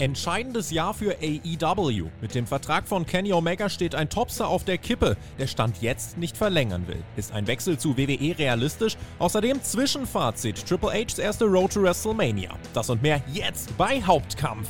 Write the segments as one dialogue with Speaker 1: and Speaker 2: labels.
Speaker 1: Entscheidendes Jahr für AEW. Mit dem Vertrag von Kenny Omega steht ein Topstar auf der Kippe, der Stand jetzt nicht verlängern will. Ist ein Wechsel zu WWE realistisch? Außerdem Zwischenfazit Triple H's erste Road to WrestleMania. Das und mehr jetzt bei Hauptkampf.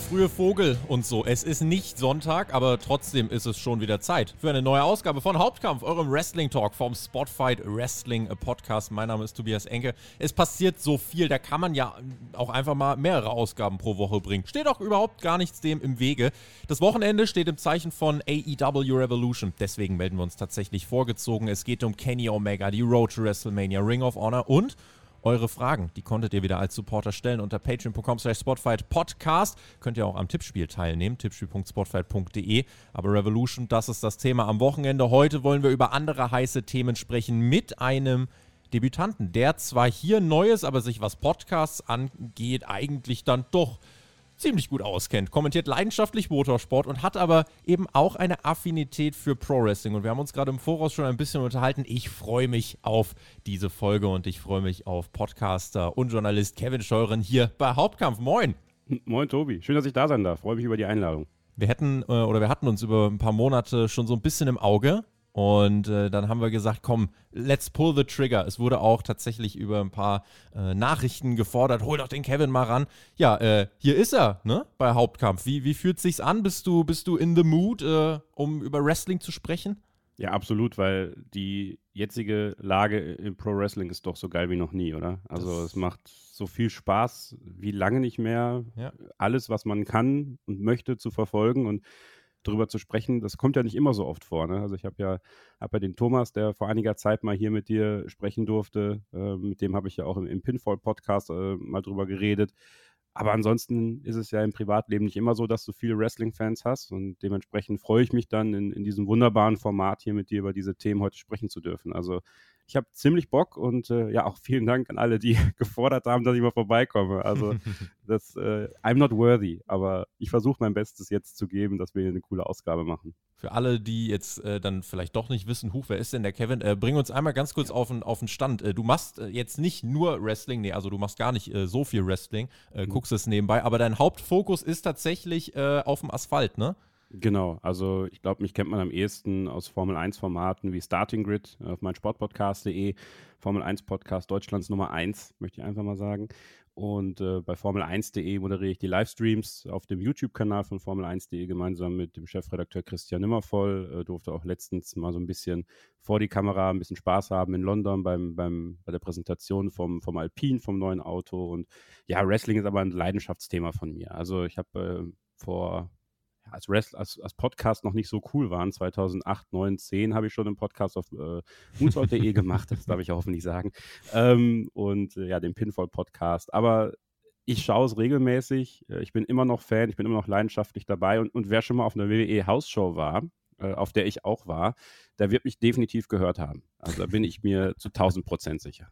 Speaker 1: Der frühe Vogel und so. Es ist nicht Sonntag, aber trotzdem ist es schon wieder Zeit für eine neue Ausgabe von Hauptkampf, eurem Wrestling Talk vom Spotfight Wrestling Podcast. Mein Name ist Tobias Enke. Es passiert so viel, da kann man ja auch einfach mal mehrere Ausgaben pro Woche bringen. Steht auch überhaupt gar nichts dem im Wege. Das Wochenende steht im Zeichen von AEW Revolution. Deswegen melden wir uns tatsächlich vorgezogen. Es geht um Kenny Omega, die Road to WrestleMania, Ring of Honor und eure Fragen. Die konntet ihr wieder als Supporter stellen unter patreon.com slash spotfightpodcast. Könnt ihr auch am Tippspiel teilnehmen, tippspiel.spotfight.de. Aber Revolution, das ist das Thema am Wochenende. Heute wollen wir über andere heiße Themen sprechen mit einem Debütanten, der zwar hier neu ist, aber sich was Podcasts angeht, eigentlich dann doch ziemlich gut auskennt, kommentiert leidenschaftlich Motorsport und hat aber eben auch eine Affinität für Pro Wrestling. Und wir haben uns gerade im Voraus schon ein bisschen unterhalten. Ich freue mich auf diese Folge und ich freue mich auf Podcaster und Journalist Kevin Scheuren hier bei Hauptkampf. Moin!
Speaker 2: Moin, Tobi. Schön, dass ich da sein darf. Freue mich über die Einladung.
Speaker 1: Wir hätten äh, oder wir hatten uns über ein paar Monate schon so ein bisschen im Auge und äh, dann haben wir gesagt, komm, let's pull the trigger. Es wurde auch tatsächlich über ein paar äh, Nachrichten gefordert, hol doch den Kevin mal ran. Ja, äh, hier ist er, ne, bei Hauptkampf. Wie, wie fühlt sich's an? Bist du, bist du in the mood, äh, um über Wrestling zu sprechen?
Speaker 2: Ja, absolut, weil die jetzige Lage im Pro Wrestling ist doch so geil wie noch nie, oder? Also das es macht so viel Spaß wie lange nicht mehr, ja. alles, was man kann und möchte, zu verfolgen und drüber zu sprechen. Das kommt ja nicht immer so oft vor. Ne? Also ich habe ja, hab ja den Thomas, der vor einiger Zeit mal hier mit dir sprechen durfte. Äh, mit dem habe ich ja auch im, im Pinfall-Podcast äh, mal drüber geredet. Aber ansonsten ist es ja im Privatleben nicht immer so, dass du viele Wrestling-Fans hast. Und dementsprechend freue ich mich dann, in, in diesem wunderbaren Format hier mit dir über diese Themen heute sprechen zu dürfen. Also ich habe ziemlich Bock und äh, ja, auch vielen Dank an alle, die gefordert haben, dass ich mal vorbeikomme. Also das, äh, I'm not worthy, aber ich versuche mein Bestes jetzt zu geben, dass wir hier eine coole Ausgabe machen.
Speaker 1: Für alle, die jetzt äh, dann vielleicht doch nicht wissen, huch, wer ist denn der Kevin? Äh, bring uns einmal ganz kurz auf den, auf den Stand. Äh, du machst äh, jetzt nicht nur Wrestling, nee, also du machst gar nicht so viel Wrestling, mhm. guckst es nebenbei, aber dein Hauptfokus ist tatsächlich auf dem Asphalt, ne?
Speaker 2: Genau, also ich glaube, mich kennt man am ehesten aus Formel 1-Formaten wie Starting Grid auf meinsportpodcast.de, Formel 1 Podcast Deutschlands Nummer 1, möchte ich einfach mal sagen. Und äh, bei Formel1.de moderiere ich die Livestreams auf dem YouTube-Kanal von Formel1.de gemeinsam mit dem Chefredakteur Christian Nimmervoll. Äh, durfte auch letztens mal so ein bisschen vor die Kamera ein bisschen Spaß haben in London beim, beim, bei der Präsentation vom, vom Alpine, vom neuen Auto. Und ja, Wrestling ist aber ein Leidenschaftsthema von mir. Also ich habe äh, vor als, Rest, als, als Podcast noch nicht so cool waren. 2008, 9, 10 habe ich schon einen Podcast auf äh, moonsault.de gemacht, das darf ich hoffentlich sagen. Ähm, und äh, ja, den Pinfall-Podcast. Aber ich schaue es regelmäßig. Äh, ich bin immer noch Fan, ich bin immer noch leidenschaftlich dabei. Und, und wer schon mal auf einer WWE-Hausshow war, äh, auf der ich auch war, der wird mich definitiv gehört haben. Also da bin ich mir zu 1000 Prozent sicher.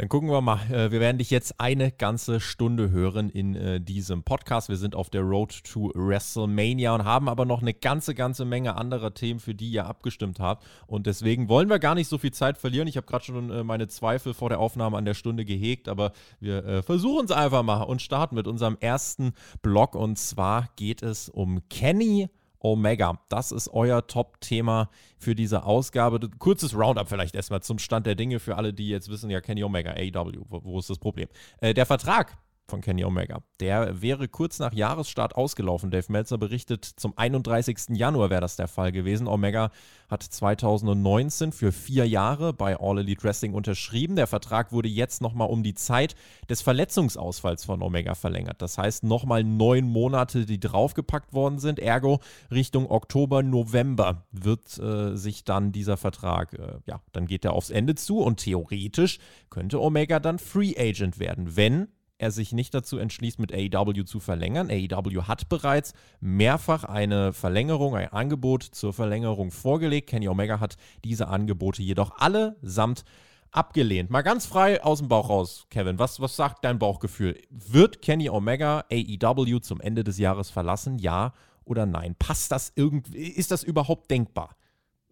Speaker 1: Dann gucken wir mal. Äh, wir werden dich jetzt eine ganze Stunde hören in äh, diesem Podcast. Wir sind auf der Road to WrestleMania und haben aber noch eine ganze, ganze Menge anderer Themen, für die ihr abgestimmt habt. Und deswegen wollen wir gar nicht so viel Zeit verlieren. Ich habe gerade schon äh, meine Zweifel vor der Aufnahme an der Stunde gehegt, aber wir versuchen es einfach mal und starten mit unserem ersten Blog. Und zwar geht es um Kenny Omega. Das ist euer Top-Thema für diese Ausgabe. Kurzes Roundup vielleicht erstmal zum Stand der Dinge für alle, die jetzt wissen, ja, Kenny Omega, AEW, wo, ist das Problem? Äh, der Vertrag von Kenny Omega. Der wäre kurz nach Jahresstart ausgelaufen. Dave Meltzer berichtet, zum 31. Januar wäre das der Fall gewesen. Omega hat 2019 für vier Jahre bei All Elite Wrestling unterschrieben. Der Vertrag wurde jetzt nochmal um die Zeit des Verletzungsausfalls von Omega verlängert. Das heißt nochmal neun Monate, die draufgepackt worden sind. Ergo Richtung Oktober, November wird äh, sich dann dieser Vertrag, äh, ja, dann geht er aufs Ende zu und theoretisch könnte Omega dann Free Agent werden, wenn er sich nicht dazu entschließt, mit AEW zu verlängern. AEW hat bereits mehrfach eine Verlängerung, ein Angebot zur Verlängerung vorgelegt. Kenny Omega hat diese Angebote jedoch allesamt abgelehnt. Mal ganz frei aus dem Bauch raus, Kevin. Was, was sagt dein Bauchgefühl? Wird Kenny Omega AEW zum Ende des Jahres verlassen? Ja oder nein? Passt das irgendwie? Ist das überhaupt denkbar?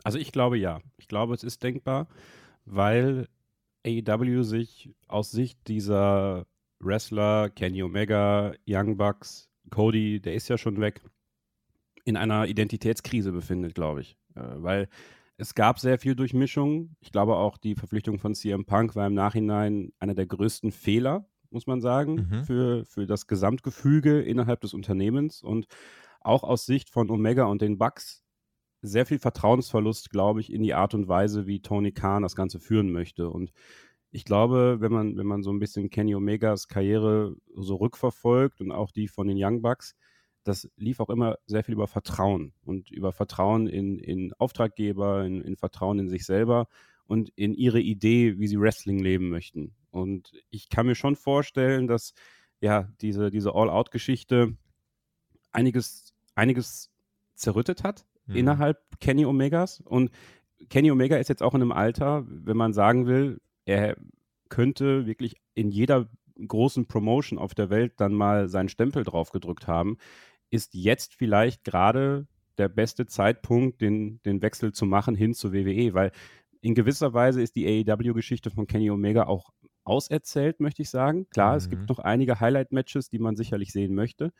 Speaker 2: Also ich glaube ja. Ich glaube, es ist denkbar, weil AEW sich aus Sicht dieser Wrestler, Kenny Omega, Young Bucks, Cody, der ist ja schon weg, in einer Identitätskrise befindet, glaube ich. Äh, weil es gab sehr viel Durchmischung. Ich glaube auch, die Verpflichtung von CM Punk war im Nachhinein einer der größten Fehler, muss man sagen, mhm. für, für das Gesamtgefüge innerhalb des Unternehmens. Und auch aus Sicht von Omega und den Bucks sehr viel Vertrauensverlust, glaube ich, in die Art und Weise, wie Tony Khan das Ganze führen möchte. Und ich glaube, wenn man, wenn man so ein bisschen Kenny Omegas Karriere so rückverfolgt und auch die von den Young Bucks, das lief auch immer sehr viel über Vertrauen und über Vertrauen in, in Auftraggeber, in, in Vertrauen in sich selber und in ihre Idee, wie sie Wrestling leben möchten. Und ich kann mir schon vorstellen, dass ja diese, diese All-Out-Geschichte einiges, einiges zerrüttet hat mhm. innerhalb Kenny Omegas. Und Kenny Omega ist jetzt auch in einem Alter, wenn man sagen will, er könnte wirklich in jeder großen Promotion auf der Welt dann mal seinen Stempel drauf gedrückt haben, ist jetzt vielleicht gerade der beste Zeitpunkt, den, den Wechsel zu machen hin zu WWE, weil in gewisser Weise ist die AEW-Geschichte von Kenny Omega auch auserzählt, möchte ich sagen. Klar, mhm. es gibt mhm. noch einige Highlight-Matches, die man sicherlich sehen möchte,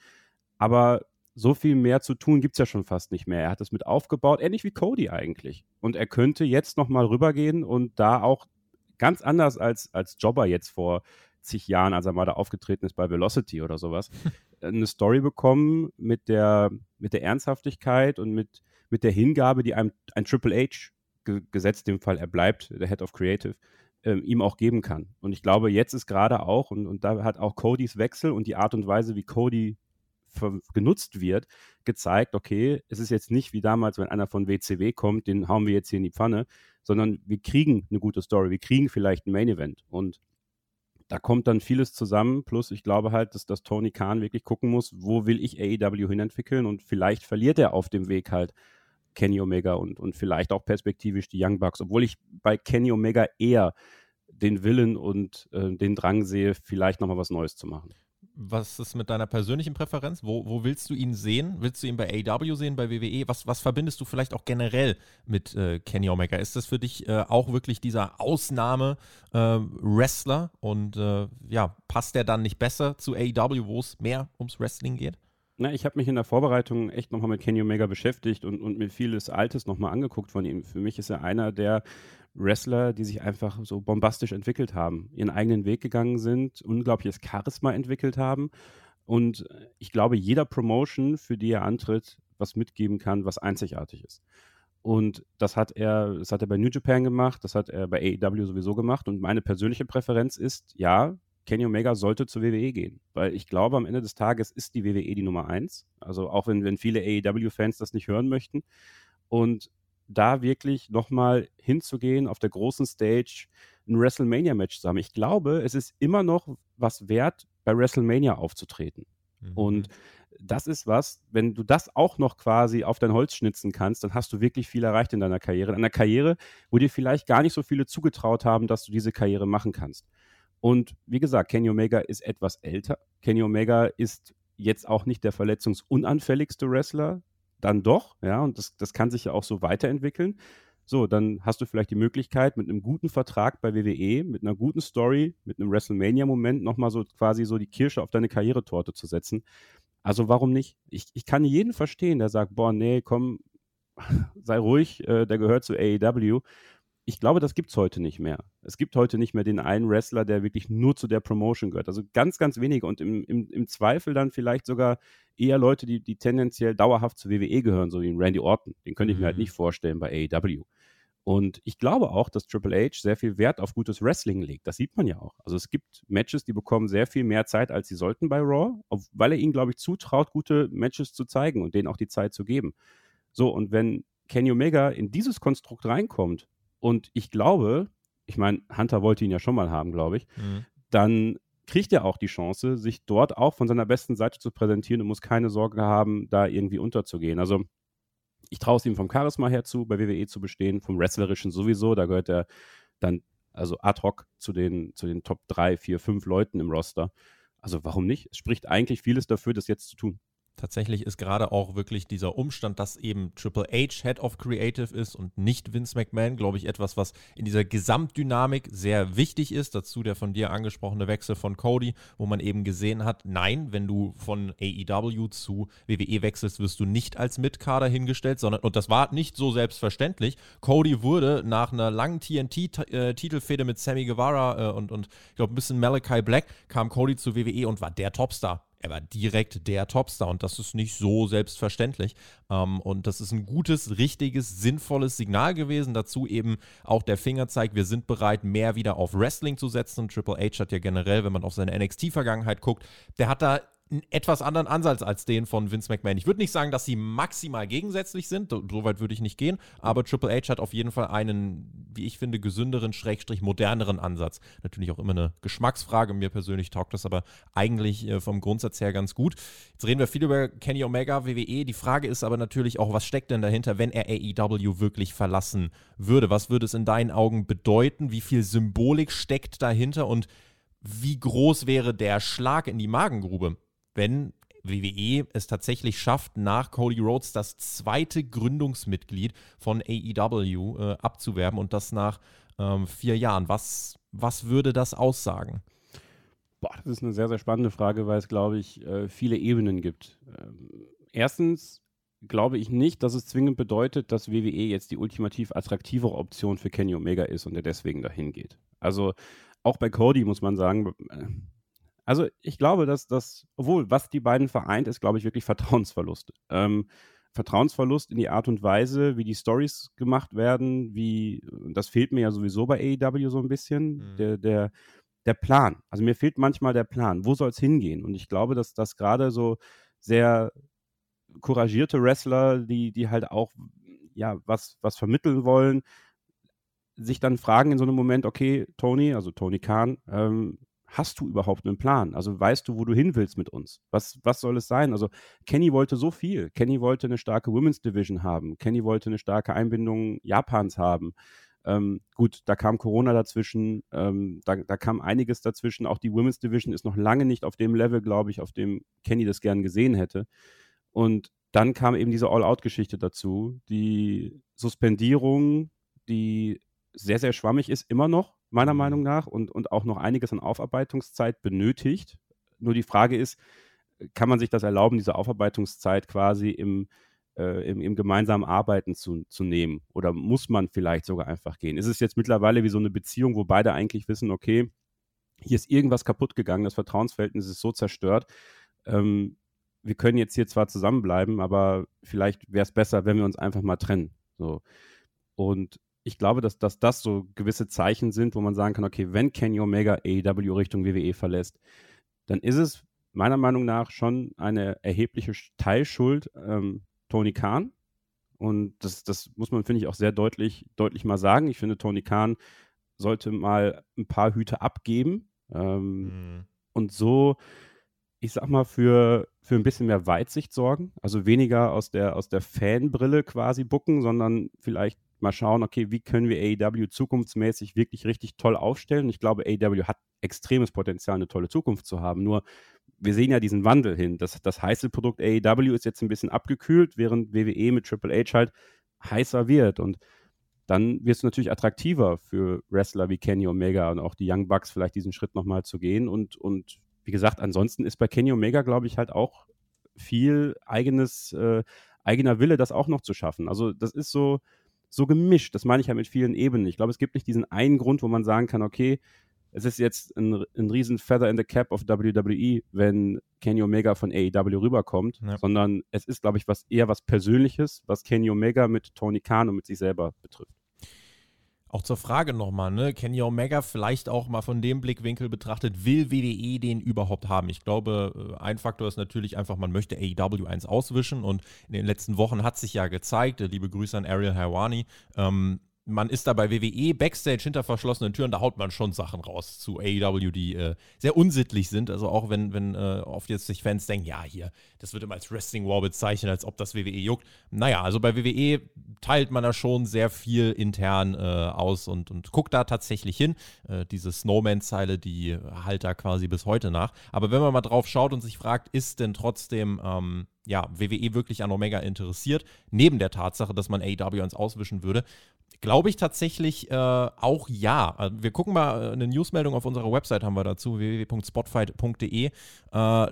Speaker 2: aber so viel mehr zu tun gibt es ja schon fast nicht mehr. Er hat es mit aufgebaut, ähnlich wie Cody eigentlich. Und er könnte jetzt nochmal rübergehen und da auch ganz anders als, als Jobber jetzt vor zig Jahren, als er mal da aufgetreten ist bei Velocity oder sowas, eine Story bekommen mit der, mit der Ernsthaftigkeit und mit, mit der Hingabe, die einem ein Triple H, ge gesetzt dem Fall, er bleibt der Head of Creative, ähm, ihm auch geben kann. Und ich glaube, jetzt ist gerade auch, und, und da hat auch Codys Wechsel und die Art und Weise, wie Cody genutzt wird, gezeigt, okay, es ist jetzt nicht wie damals, wenn einer von WCW kommt, den hauen wir jetzt hier in die Pfanne, sondern wir kriegen eine gute Story, wir kriegen vielleicht ein Main Event. Und da kommt dann vieles zusammen. Plus, ich glaube halt, dass, dass Tony Khan wirklich gucken muss, wo will ich AEW hinentwickeln? Und vielleicht verliert er auf dem Weg halt Kenny Omega und, und vielleicht auch perspektivisch die Young Bucks, obwohl ich bei Kenny Omega eher den Willen und äh, den Drang sehe, vielleicht nochmal was Neues zu machen
Speaker 1: was ist mit deiner persönlichen Präferenz? Wo, wo willst du ihn sehen? Willst du ihn bei AW sehen, bei WWE? Was, was verbindest du vielleicht auch generell mit äh, Kenny Omega? Ist das für dich äh, auch wirklich dieser Ausnahme-Wrestler? Äh, und äh, ja, passt der dann nicht besser zu AW, wo es mehr ums Wrestling geht?
Speaker 2: Na, ich habe mich in der Vorbereitung echt nochmal mit Kenny Omega beschäftigt und, und mir vieles Altes nochmal angeguckt von ihm. Für mich ist er einer der Wrestler, die sich einfach so bombastisch entwickelt haben, ihren eigenen Weg gegangen sind, unglaubliches Charisma entwickelt haben und ich glaube, jeder Promotion, für die er antritt, was mitgeben kann, was einzigartig ist. Und das hat er, das hat er bei New Japan gemacht, das hat er bei AEW sowieso gemacht. Und meine persönliche Präferenz ist, ja, Kenny Omega sollte zur WWE gehen. Weil ich glaube, am Ende des Tages ist die WWE die Nummer eins. Also auch wenn, wenn viele AEW-Fans das nicht hören möchten. Und da wirklich nochmal hinzugehen, auf der großen Stage ein WrestleMania-Match zu haben. Ich glaube, es ist immer noch was wert, bei WrestleMania aufzutreten. Mhm. Und das ist was, wenn du das auch noch quasi auf dein Holz schnitzen kannst, dann hast du wirklich viel erreicht in deiner Karriere. In einer Karriere, wo dir vielleicht gar nicht so viele zugetraut haben, dass du diese Karriere machen kannst. Und wie gesagt, Kenny Omega ist etwas älter. Kenny Omega ist jetzt auch nicht der verletzungsunanfälligste Wrestler, dann doch, ja, und das, das kann sich ja auch so weiterentwickeln. So, dann hast du vielleicht die Möglichkeit, mit einem guten Vertrag bei WWE, mit einer guten Story, mit einem WrestleMania-Moment nochmal so quasi so die Kirsche auf deine Karrieretorte zu setzen. Also warum nicht? Ich, ich kann jeden verstehen, der sagt, boah, nee, komm, sei ruhig, äh, der gehört zu AEW ich glaube, das gibt es heute nicht mehr. Es gibt heute nicht mehr den einen Wrestler, der wirklich nur zu der Promotion gehört. Also ganz, ganz wenige und im, im, im Zweifel dann vielleicht sogar eher Leute, die, die tendenziell dauerhaft zu WWE gehören, so wie Randy Orton. Den könnte ich mir halt mhm. nicht vorstellen bei AEW. Und ich glaube auch, dass Triple H sehr viel Wert auf gutes Wrestling legt. Das sieht man ja auch. Also es gibt Matches, die bekommen sehr viel mehr Zeit, als sie sollten bei Raw, weil er ihnen, glaube ich, zutraut, gute Matches zu zeigen und denen auch die Zeit zu geben. So, und wenn Kenny Omega in dieses Konstrukt reinkommt, und ich glaube, ich meine, Hunter wollte ihn ja schon mal haben, glaube ich, mhm. dann kriegt er auch die Chance, sich dort auch von seiner besten Seite zu präsentieren und muss keine Sorge haben, da irgendwie unterzugehen. Also ich traue es ihm vom Charisma her zu, bei WWE zu bestehen, vom Wrestlerischen sowieso, da gehört er dann also ad hoc zu den, zu den Top 3, 4, 5 Leuten im Roster. Also warum nicht? Es spricht eigentlich vieles dafür, das jetzt zu tun.
Speaker 1: Tatsächlich ist gerade auch wirklich dieser Umstand, dass eben Triple H Head of Creative ist und nicht Vince McMahon, glaube ich, etwas, was in dieser Gesamtdynamik sehr wichtig ist. Dazu der von dir angesprochene Wechsel von Cody, wo man eben gesehen hat, nein, wenn du von AEW zu WWE wechselst, wirst du nicht als Mitkader hingestellt, sondern, und das war nicht so selbstverständlich. Cody wurde nach einer langen TNT-Titelfehde mit Sammy Guevara äh, und, und ich glaube ein bisschen Malachi Black, kam Cody zu WWE und war der Topstar er war direkt der Topstar und das ist nicht so selbstverständlich. Ähm, und das ist ein gutes, richtiges, sinnvolles Signal gewesen. Dazu eben auch der Fingerzeig, wir sind bereit, mehr wieder auf Wrestling zu setzen. Triple H hat ja generell, wenn man auf seine NXT-Vergangenheit guckt, der hat da einen etwas anderen Ansatz als den von Vince McMahon. Ich würde nicht sagen, dass sie maximal gegensätzlich sind, so weit würde ich nicht gehen, aber Triple H hat auf jeden Fall einen, wie ich finde, gesünderen, schrägstrich moderneren Ansatz. Natürlich auch immer eine Geschmacksfrage, mir persönlich taugt das aber eigentlich äh, vom Grundsatz her ganz gut. Jetzt reden wir viel über Kenny Omega, WWE. Die Frage ist aber natürlich auch, was steckt denn dahinter, wenn er AEW wirklich verlassen würde? Was würde es in deinen Augen bedeuten? Wie viel Symbolik steckt dahinter und wie groß wäre der Schlag in die Magengrube? Wenn WWE es tatsächlich schafft, nach Cody Rhodes das zweite Gründungsmitglied von AEW äh, abzuwerben und das nach ähm, vier Jahren. Was, was würde das aussagen?
Speaker 2: Boah, das ist eine sehr, sehr spannende Frage, weil es, glaube ich, äh, viele Ebenen gibt. Ähm, erstens glaube ich nicht, dass es zwingend bedeutet, dass WWE jetzt die ultimativ attraktivere Option für Kenny Omega ist und er deswegen dahin geht. Also auch bei Cody muss man sagen, äh, also ich glaube, dass das, obwohl, was die beiden vereint, ist, glaube ich, wirklich Vertrauensverlust. Ähm, Vertrauensverlust in die Art und Weise, wie die Stories gemacht werden, wie, das fehlt mir ja sowieso bei AEW so ein bisschen, mhm. der, der, der Plan. Also mir fehlt manchmal der Plan. Wo soll es hingehen? Und ich glaube, dass das gerade so sehr couragierte Wrestler, die, die halt auch ja, was, was vermitteln wollen, sich dann fragen in so einem Moment, okay, Tony, also Tony Khan, ähm, hast du überhaupt einen Plan? Also weißt du, wo du hin willst mit uns? Was, was soll es sein? Also Kenny wollte so viel. Kenny wollte eine starke Women's Division haben. Kenny wollte eine starke Einbindung Japans haben. Ähm, gut, da kam Corona dazwischen, ähm, da, da, kam einiges dazwischen. Auch die Women's Division ist noch lange nicht auf dem Level, glaube ich, auf dem Kenny das gern gesehen hätte. Und dann kam eben diese All-Out-Geschichte dazu, die Suspendierung, die sehr, sehr schwammig ist, immer noch, meiner. Meinung nach, und, und auch noch einiges an Aufarbeitungszeit benötigt. Nur die Frage ist, kann man sich das erlauben, diese Aufarbeitungszeit quasi im, äh, im, im, gemeinsamen Arbeiten zu, zu nehmen? Oder muss man vielleicht sogar einfach gehen? Ist es jetzt mittlerweile wie so eine Beziehung, wo beide eigentlich wissen, okay, hier ist irgendwas kaputt gegangen, das Vertrauensverhältnis ist so zerstört. Ähm, wir können jetzt hier zwar zusammenbleiben, aber vielleicht wäre es besser, wenn wir uns einfach mal trennen. So. Und ich glaube, dass, dass das so gewisse Zeichen sind, wo man sagen kann, okay, wenn Kenny Omega AEW Richtung WWE verlässt, dann ist es meiner Meinung nach schon eine erhebliche Teilschuld ähm, Tony Khan. Und das, das muss man, finde ich, auch sehr deutlich, deutlich mal sagen. Ich finde, Tony Khan sollte mal ein paar Hüte abgeben ähm, mhm. und so, ich sag mal, für, für ein bisschen mehr Weitsicht sorgen. Also weniger aus der, aus der Fanbrille quasi bucken, sondern vielleicht mal schauen, okay, wie können wir AEW zukunftsmäßig wirklich richtig toll aufstellen. Ich glaube, AEW hat extremes Potenzial, eine tolle Zukunft zu haben. Nur wir sehen ja diesen Wandel hin. Das, das heiße Produkt AEW ist jetzt ein bisschen abgekühlt, während WWE mit Triple H halt heißer wird. Und dann wird es natürlich attraktiver für Wrestler wie Kenny Omega und auch die Young Bucks vielleicht diesen Schritt nochmal zu gehen. Und, und wie gesagt, ansonsten ist bei Kenny Omega, glaube ich, halt auch viel eigenes, äh, eigener Wille, das auch noch zu schaffen. Also das ist so, so gemischt. Das meine ich ja mit vielen Ebenen. Ich glaube, es gibt nicht diesen einen Grund, wo man sagen kann, okay, es ist jetzt ein, ein riesen Feather in the Cap of WWE, wenn Kenny Omega von AEW rüberkommt, ja. sondern es ist, glaube ich, was eher was Persönliches, was Kenny Omega mit Tony Khan und mit sich selber betrifft.
Speaker 1: Auch zur Frage nochmal, ne? Kenny Omega vielleicht auch mal von dem Blickwinkel betrachtet, will WDE den überhaupt haben? Ich glaube, äh, ein Faktor ist natürlich einfach, man möchte AEW 1 auswischen und in den letzten Wochen hat sich ja gezeigt, äh, liebe Grüße an Ariel Hawani, ähm, man ist da bei WWE Backstage hinter verschlossenen Türen, da haut man schon Sachen raus zu AEW, die äh, sehr unsittlich sind. Also auch wenn, wenn äh, oft jetzt sich Fans denken, ja, hier, das wird immer als Wrestling War bezeichnet, als ob das WWE juckt. Naja, also bei WWE teilt man da schon sehr viel intern äh, aus und, und guckt da tatsächlich hin. Äh, diese Snowman-Zeile, die halt da quasi bis heute nach. Aber wenn man mal drauf schaut und sich fragt, ist denn trotzdem ähm, ja, WWE wirklich an Omega interessiert, neben der Tatsache, dass man AEW ans Auswischen würde, Glaube ich tatsächlich äh, auch ja. Also wir gucken mal, äh, eine Newsmeldung auf unserer Website haben wir dazu, www.spotfight.de. Äh,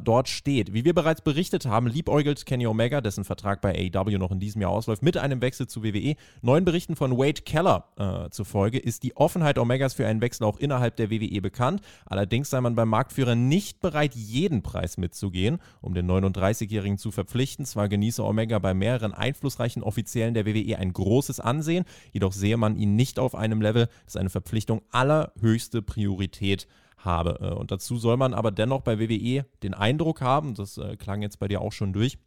Speaker 1: dort steht, wie wir bereits berichtet haben, liebäugelt Kenny Omega, dessen Vertrag bei AEW noch in diesem Jahr ausläuft, mit einem Wechsel zu WWE. Neuen Berichten von Wade Keller äh, zufolge ist die Offenheit Omegas für einen Wechsel auch innerhalb der WWE bekannt. Allerdings sei man beim Marktführer nicht bereit, jeden Preis mitzugehen, um den 39-Jährigen zu verpflichten. Zwar genieße Omega bei mehreren einflussreichen Offiziellen der WWE ein großes Ansehen, jedoch sehe man ihn nicht auf einem Level, das eine Verpflichtung allerhöchste Priorität habe. Äh, und dazu soll man aber dennoch bei WWE den Eindruck haben, das äh, klang jetzt bei dir auch schon durch,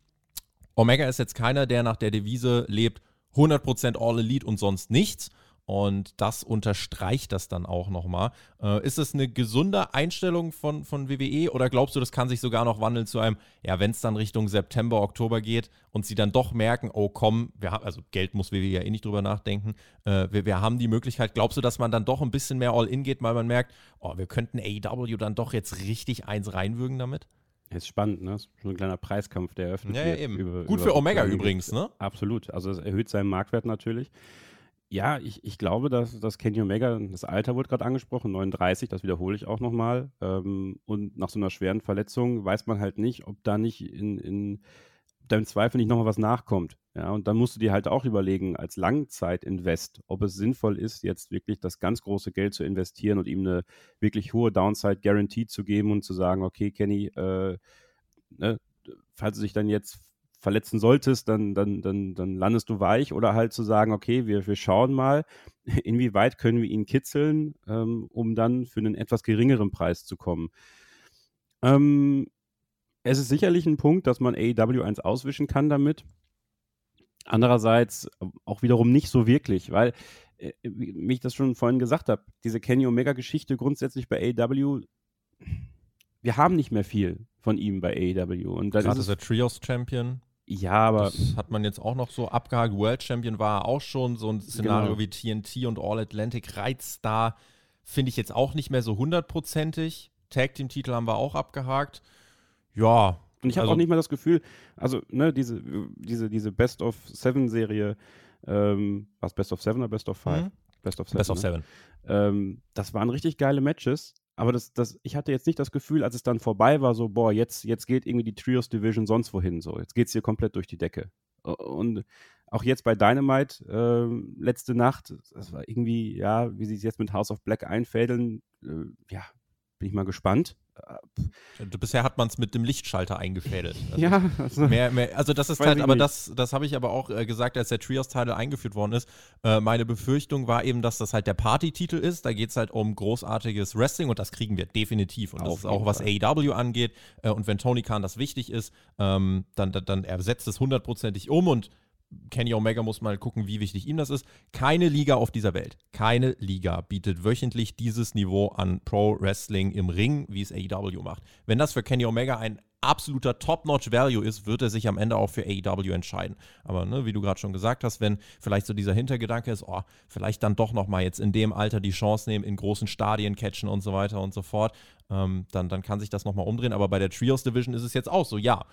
Speaker 1: Omega ist jetzt keiner, der nach der Devise lebt, 100% All Elite und sonst nichts, und das unterstreicht das dann auch nochmal. Äh, ist es eine gesunde Einstellung von, von WWE oder glaubst du, das kann sich sogar noch wandeln zu einem, ja, wenn es dann Richtung September, Oktober geht und sie dann doch merken, oh komm, wir haben, also Geld muss WWE ja eh nicht drüber nachdenken, äh, wir, wir haben die Möglichkeit, glaubst du, dass man dann doch ein bisschen mehr All-In geht, weil man merkt, oh, wir könnten AEW dann doch jetzt richtig eins reinwürgen damit?
Speaker 2: Ist spannend, ne? Ist schon ein kleiner Preiskampf, der eröffnet
Speaker 1: ja, ja, eben. Über, Gut über für Omega übrigens, ne?
Speaker 2: Absolut. Also es erhöht seinen Marktwert natürlich. Ja, ich, ich glaube, dass, dass Kenny Omega, das Alter wurde gerade angesprochen, 39, das wiederhole ich auch nochmal. Ähm, und nach so einer schweren Verletzung weiß man halt nicht, ob da nicht in, in deinem Zweifel nicht nochmal was nachkommt. Ja, und dann musst du dir halt auch überlegen, als Langzeit-Invest, ob es sinnvoll ist, jetzt wirklich das ganz große Geld zu investieren und ihm eine wirklich hohe Downside-Guarantee zu geben und zu sagen, okay, Kenny, äh, ne, falls du dich dann jetzt verletzen solltest, dann, dann, dann, dann landest du weich oder halt zu sagen, okay, wir, wir schauen mal, inwieweit können wir ihn kitzeln, ähm, um dann für einen etwas geringeren Preis zu kommen. Ähm, es ist sicherlich ein Punkt, dass man AEW 1 auswischen kann damit. Andererseits auch wiederum nicht so wirklich, weil, äh, wie ich das schon vorhin gesagt habe, diese Kenny Omega-Geschichte grundsätzlich bei AEW, wir haben nicht mehr viel von ihm bei AEW. Und
Speaker 1: dann Gerade ist er Trios-Champion.
Speaker 2: Ja, aber.
Speaker 1: Das hat man jetzt auch noch so abgehakt. World Champion war auch schon so ein Szenario genau. wie TNT und All Atlantic reizt da, finde ich jetzt auch nicht mehr so hundertprozentig. Tag Team Titel haben wir auch abgehakt. Ja.
Speaker 2: Und ich habe also, auch nicht mehr das Gefühl, also, ne, diese, diese, diese Best of Seven Serie, ähm, was Best of Seven oder Best of Five? Mhm.
Speaker 1: Best of Seven. Best of ne? Seven.
Speaker 2: Ähm, das waren richtig geile Matches. Aber das, das, ich hatte jetzt nicht das Gefühl, als es dann vorbei war, so, boah, jetzt, jetzt geht irgendwie die Trios Division sonst wohin. So, jetzt geht es hier komplett durch die Decke. Und auch jetzt bei Dynamite, äh, letzte Nacht, das war irgendwie, ja, wie sie es jetzt mit House of Black einfädeln, äh, ja, bin ich mal gespannt.
Speaker 1: Bisher hat man es mit dem Lichtschalter eingefädelt.
Speaker 2: Also ja,
Speaker 1: also, mehr, mehr, also das ist halt, aber nicht. das, das habe ich aber auch äh, gesagt, als der Trios-Title eingeführt worden ist. Äh, meine Befürchtung war eben, dass das halt der Party-Titel ist. Da geht es halt um großartiges Wrestling und das kriegen wir definitiv. Und das Auf ist auch, was AEW angeht. Äh, und wenn Tony Khan das wichtig ist, ähm, dann, dann, dann ersetzt es hundertprozentig um und Kenny Omega muss mal gucken, wie wichtig ihm das ist. Keine Liga auf dieser Welt, keine Liga bietet wöchentlich dieses Niveau an Pro Wrestling im Ring, wie es AEW macht. Wenn das für Kenny Omega ein absoluter Top-Notch-Value ist, wird er sich am Ende auch für AEW entscheiden. Aber ne, wie du gerade schon gesagt hast, wenn vielleicht so dieser Hintergedanke ist, oh, vielleicht dann doch nochmal jetzt in dem Alter die Chance nehmen, in großen Stadien catchen und so weiter und so fort, ähm, dann, dann kann sich das nochmal umdrehen. Aber bei der Trios Division ist es jetzt auch so, ja,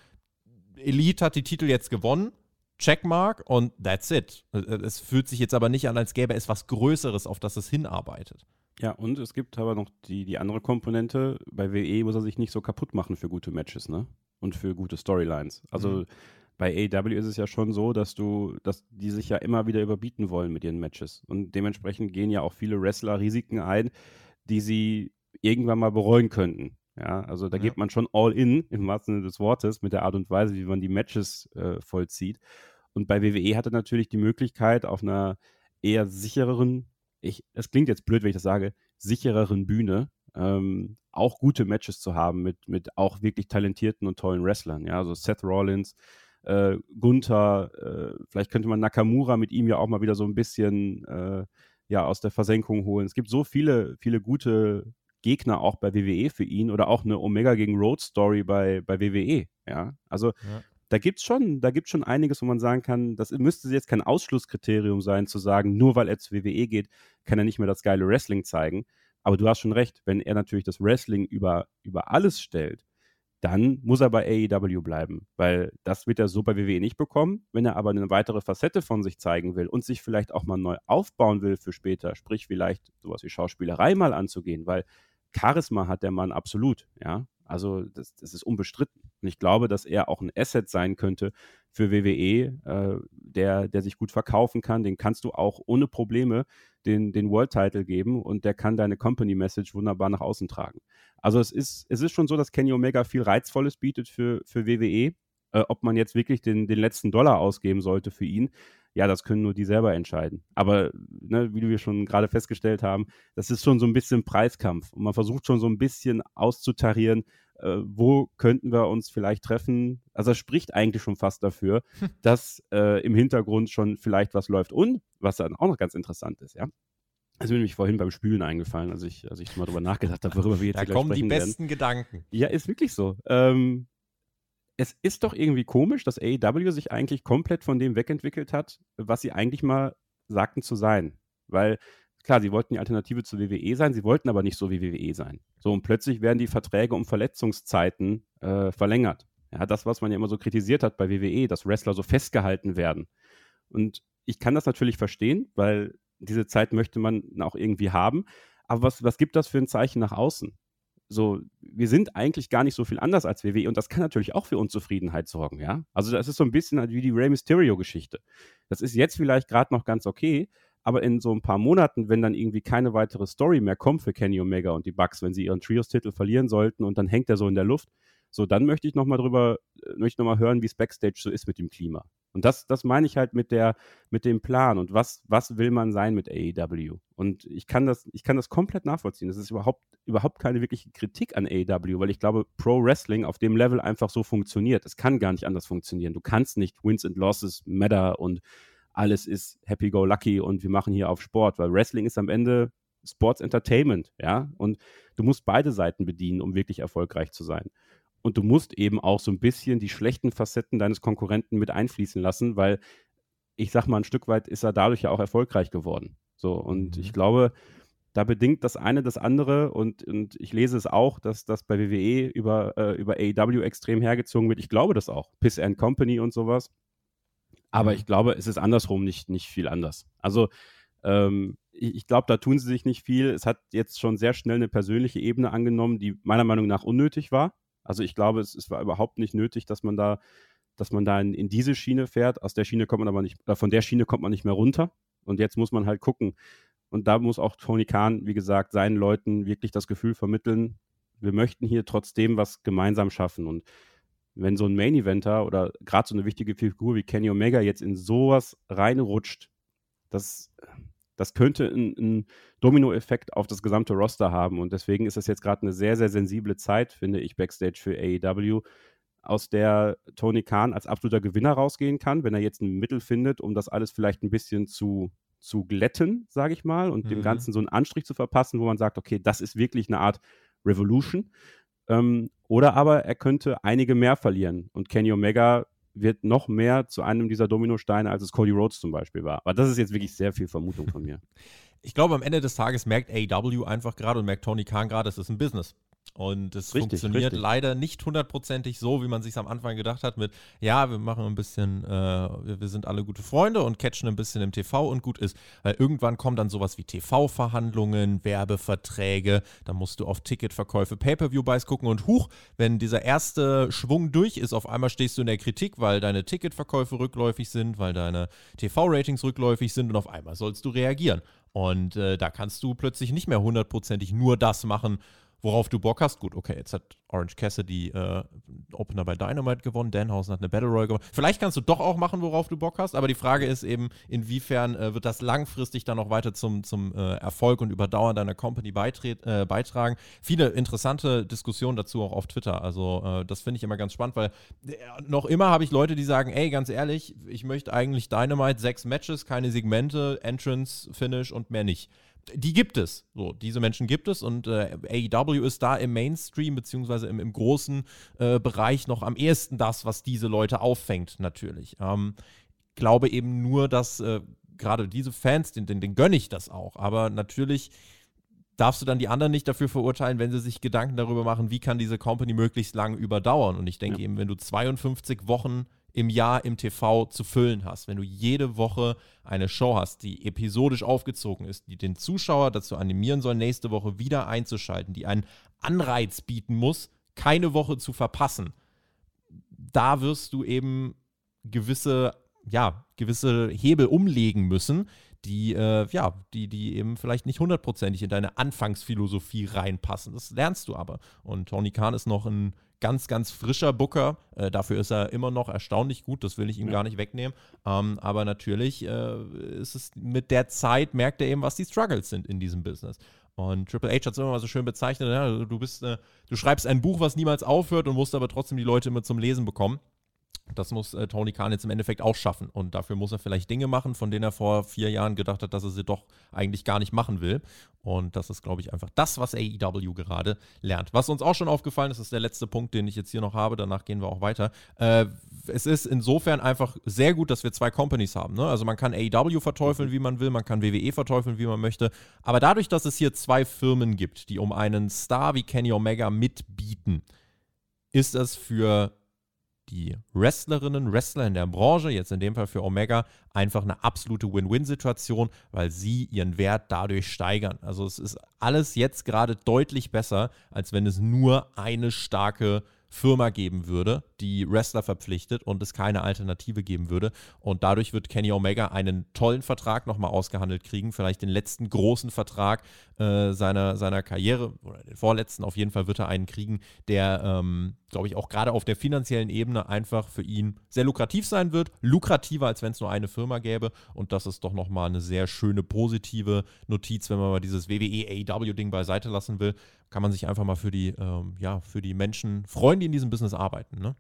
Speaker 1: Elite hat die Titel jetzt gewonnen, Checkmark und that's it. Es fühlt sich jetzt aber nicht an, als gäbe es was Größeres, auf das es hinarbeitet.
Speaker 2: Ja, und es gibt aber noch die, die andere Komponente. Bei WE muss er sich nicht so kaputt machen für gute Matches, ne? Und für gute Storylines. Also mhm. bei AEW ist es ja schon so, dass du, dass die sich ja immer wieder überbieten wollen mit ihren Matches. Und dementsprechend gehen ja auch viele Wrestler Risiken ein, die sie irgendwann mal bereuen könnten. Ja, also da ja. geht man schon all in, im wahrsten Sinne des Wortes, mit der Art und Weise, wie man die Matches äh, vollzieht. Und bei WWE hatte natürlich die Möglichkeit, auf einer eher sichereren, ich, es klingt jetzt blöd, wenn ich das sage, sichereren Bühne, ähm, auch gute Matches zu haben mit, mit auch wirklich talentierten und tollen Wrestlern. Ja, also Seth Rollins, äh, Gunther, äh, vielleicht könnte man Nakamura mit ihm ja auch mal wieder so ein bisschen äh, ja, aus der Versenkung holen. Es gibt so viele, viele gute Gegner auch bei WWE für ihn oder auch eine Omega gegen Road Story bei, bei WWE. Ja, also ja. da gibt es schon, da gibt's schon einiges, wo man sagen kann, das müsste jetzt kein Ausschlusskriterium sein, zu sagen, nur weil er zu WWE geht, kann er nicht mehr das geile Wrestling zeigen. Aber du hast schon recht, wenn er natürlich das Wrestling über, über alles stellt, dann muss er bei AEW bleiben, weil das wird er so bei WWE nicht bekommen. Wenn er aber eine weitere Facette von sich zeigen will und sich vielleicht auch mal neu aufbauen will für später, sprich vielleicht sowas wie Schauspielerei mal anzugehen, weil Charisma hat der Mann absolut, ja. Also das, das ist unbestritten. Und ich glaube, dass er auch ein Asset sein könnte für WWE, äh, der, der sich gut verkaufen kann. Den kannst du auch ohne Probleme den, den World Title geben und der kann deine Company Message wunderbar nach außen tragen. Also es ist, es ist schon so, dass Kenny Omega viel Reizvolles bietet für, für WWE. Äh, ob man jetzt wirklich den, den letzten Dollar ausgeben sollte für ihn, ja, das können nur die selber entscheiden. Aber ne, wie wir schon gerade festgestellt haben, das ist schon so ein bisschen Preiskampf. Und man versucht schon so ein bisschen auszutarieren, äh, wo könnten wir uns vielleicht treffen. Also es spricht eigentlich schon fast dafür, dass äh, im Hintergrund schon vielleicht was läuft. Und was dann auch noch ganz interessant ist, ja. Das ist mir nämlich vorhin beim Spülen eingefallen, als ich, als ich mal drüber nachgedacht habe, worüber wir jetzt
Speaker 1: da kommen die besten
Speaker 2: werden.
Speaker 1: Gedanken.
Speaker 2: Ja, ist wirklich so. Ähm, es ist doch irgendwie komisch, dass AEW sich eigentlich komplett von dem wegentwickelt hat, was sie eigentlich mal sagten zu sein. Weil, klar, sie wollten die Alternative zu WWE sein, sie wollten aber nicht so wie WWE sein. So, und plötzlich werden die Verträge um Verletzungszeiten äh, verlängert. Ja, das, was man ja immer so kritisiert hat bei WWE, dass Wrestler so festgehalten werden. Und ich kann das natürlich verstehen, weil diese Zeit möchte man auch irgendwie haben. Aber was, was gibt das für ein Zeichen nach außen? So, wir sind eigentlich gar nicht so viel anders als WWE und das kann natürlich auch für Unzufriedenheit sorgen, ja. Also das ist so ein bisschen halt wie die Rey Mysterio-Geschichte. Das ist jetzt vielleicht gerade noch ganz okay, aber in so ein paar Monaten, wenn dann irgendwie keine weitere Story mehr kommt für Kenny Omega und die Bucks, wenn sie ihren Trios-Titel verlieren sollten und dann hängt er so in der Luft, so, dann möchte ich nochmal drüber, äh, möchte nochmal hören, wie es Backstage so ist mit dem Klima. Und das, das meine ich halt mit der, mit dem Plan und was, was will man sein mit AEW? Und ich kann das, ich kann das komplett nachvollziehen. Das ist überhaupt, überhaupt keine wirkliche Kritik an AEW, weil ich glaube, Pro Wrestling auf dem Level einfach so funktioniert. Es kann gar nicht anders funktionieren. Du kannst nicht Wins and Losses matter und alles ist happy go lucky und wir machen hier auf Sport, weil Wrestling ist am Ende Sports Entertainment, ja, und du musst beide Seiten bedienen, um wirklich erfolgreich zu sein. Und du musst eben auch so ein bisschen die schlechten Facetten deines Konkurrenten mit einfließen lassen, weil ich sag mal, ein Stück weit ist er dadurch ja auch erfolgreich geworden. So, und mhm. ich glaube, da bedingt das eine das andere und, und ich lese es auch, dass das bei WWE über, äh, über AEW extrem hergezogen wird. Ich glaube das auch. Piss and Company und sowas. Aber mhm. ich glaube, es ist andersrum nicht, nicht viel anders. Also, ähm, ich, ich glaube, da tun sie sich nicht viel. Es hat jetzt schon sehr schnell eine persönliche Ebene angenommen, die meiner Meinung nach unnötig war. Also ich glaube, es, es war überhaupt nicht nötig, dass man da, dass man da in, in, diese Schiene fährt. Aus der Schiene kommt man aber nicht, äh, von der Schiene kommt man nicht mehr runter. Und jetzt muss man halt gucken. Und da muss auch Tony Khan, wie gesagt, seinen Leuten wirklich das Gefühl vermitteln, wir möchten hier trotzdem was gemeinsam schaffen. Und wenn so ein Main-Eventer oder gerade so eine wichtige Figur wie Kenny Omega jetzt in sowas reinrutscht, das, das könnte einen Dominoeffekt auf das gesamte Roster haben. Und deswegen ist das jetzt gerade eine sehr, sehr sensible Zeit, finde ich, Backstage für AEW, aus der Tony Khan als absoluter Gewinner rausgehen kann, wenn er jetzt ein Mittel findet, um das alles vielleicht ein bisschen zu, zu glätten, sage ich mal, und mhm. dem Ganzen so einen Anstrich zu verpassen, wo man sagt, okay, das ist wirklich eine Art Revolution. Ähm, oder aber er könnte einige mehr verlieren. Und Kenny Omega wird noch mehr zu einem dieser Dominosteine, als es Cody Rhodes zum Beispiel war. Aber das ist jetzt wirklich sehr viel Vermutung von mir.
Speaker 1: Ich glaube, am Ende des Tages merkt AEW einfach gerade und merkt Tony Khan gerade, es ist ein Business. Und es funktioniert richtig. leider nicht hundertprozentig so, wie man sich am Anfang gedacht hat, mit, ja, wir machen ein bisschen, äh, wir, wir, sind alle gute Freunde und catchen ein bisschen im TV und gut ist. Weil irgendwann kommen dann sowas wie TV-Verhandlungen, Werbeverträge, dann musst du auf Ticketverkäufe, Pay-Per-View-Buys gucken und huch, wenn dieser erste Schwung durch ist, auf einmal stehst du in der Kritik, weil deine Ticketverkäufe rückläufig sind, weil deine TV-Ratings rückläufig sind und auf einmal sollst du reagieren. Und äh, da kannst du plötzlich nicht mehr hundertprozentig nur das machen, worauf du Bock hast. Gut, okay, jetzt hat Orange Cassidy äh, Opener bei Dynamite gewonnen, Danhausen hat eine Battle Royale gewonnen. Vielleicht kannst du doch auch machen, worauf du Bock hast, aber die Frage ist eben, inwiefern äh, wird das langfristig dann noch weiter zum, zum äh, Erfolg und Überdauern deiner Company äh, beitragen. Viele interessante Diskussionen dazu auch auf Twitter. Also äh, das finde ich immer ganz spannend, weil äh, noch immer habe ich Leute, die sagen, ey, ganz ehrlich, ich möchte eigentlich Dynamite, sechs Matches, keine Segmente, Entrance, Finish und mehr nicht die gibt es. So, diese Menschen gibt es und äh, AEW ist da im Mainstream beziehungsweise im, im großen äh, Bereich noch am ehesten das, was diese Leute auffängt, natürlich. Ähm, glaube eben nur, dass äh, gerade diese Fans, den, den, den gönne ich das auch. Aber natürlich darfst du dann die anderen nicht dafür verurteilen, wenn sie sich Gedanken darüber machen, wie kann diese Company möglichst lange überdauern. Und ich denke ja. eben, wenn du 52 Wochen im Jahr im TV zu füllen hast, wenn du jede Woche eine Show hast, die episodisch aufgezogen ist, die den Zuschauer dazu animieren soll, nächste Woche wieder einzuschalten, die einen Anreiz bieten muss, keine Woche zu verpassen, da wirst du eben gewisse, ja, gewisse Hebel umlegen müssen, die, äh, ja, die, die eben vielleicht nicht hundertprozentig in deine Anfangsphilosophie reinpassen. Das lernst du aber. Und Tony Khan ist noch ein ganz, ganz frischer Booker. Äh, dafür ist er immer noch erstaunlich gut, das will ich ihm ja. gar nicht wegnehmen. Ähm, aber natürlich äh, ist es mit der Zeit, merkt er eben, was die Struggles sind in diesem Business. Und Triple H hat es immer mal so schön bezeichnet, ja, du bist, äh, du schreibst ein Buch, was niemals aufhört und musst aber trotzdem die Leute immer zum Lesen bekommen. Das muss äh, Tony Khan jetzt im Endeffekt auch schaffen. Und dafür muss er vielleicht Dinge machen, von denen er vor vier Jahren gedacht hat, dass er sie doch eigentlich gar nicht machen will. Und das ist, glaube ich, einfach das, was AEW gerade lernt. Was uns auch schon aufgefallen ist, ist der letzte Punkt, den ich jetzt hier noch habe. Danach gehen wir auch weiter. Äh, es ist insofern einfach sehr gut, dass wir zwei Companies haben. Ne? Also man kann AEW verteufeln, wie man will, man kann WWE verteufeln, wie man möchte. Aber dadurch, dass es hier zwei Firmen gibt, die um einen Star wie Kenny Omega mitbieten, ist das für die Wrestlerinnen, Wrestler in der Branche, jetzt in dem Fall für Omega, einfach eine absolute Win-Win-Situation, weil sie ihren Wert dadurch steigern. Also es ist alles jetzt gerade deutlich besser, als wenn es nur eine starke Firma geben würde, die Wrestler verpflichtet und es keine Alternative geben würde. Und dadurch wird Kenny Omega einen tollen Vertrag nochmal ausgehandelt kriegen, vielleicht den letzten großen Vertrag äh, seiner, seiner Karriere oder den vorletzten. Auf jeden Fall wird er einen kriegen, der, ähm, glaube ich, auch gerade auf der finanziellen Ebene einfach für ihn sehr lukrativ sein wird. Lukrativer, als wenn es nur eine Firma gäbe. Und das ist doch nochmal eine sehr schöne positive Notiz, wenn man mal dieses WWE AEW-Ding beiseite lassen will kann man sich einfach mal für die, ähm, ja, für die Menschen freuen, die in diesem Business arbeiten. Ne?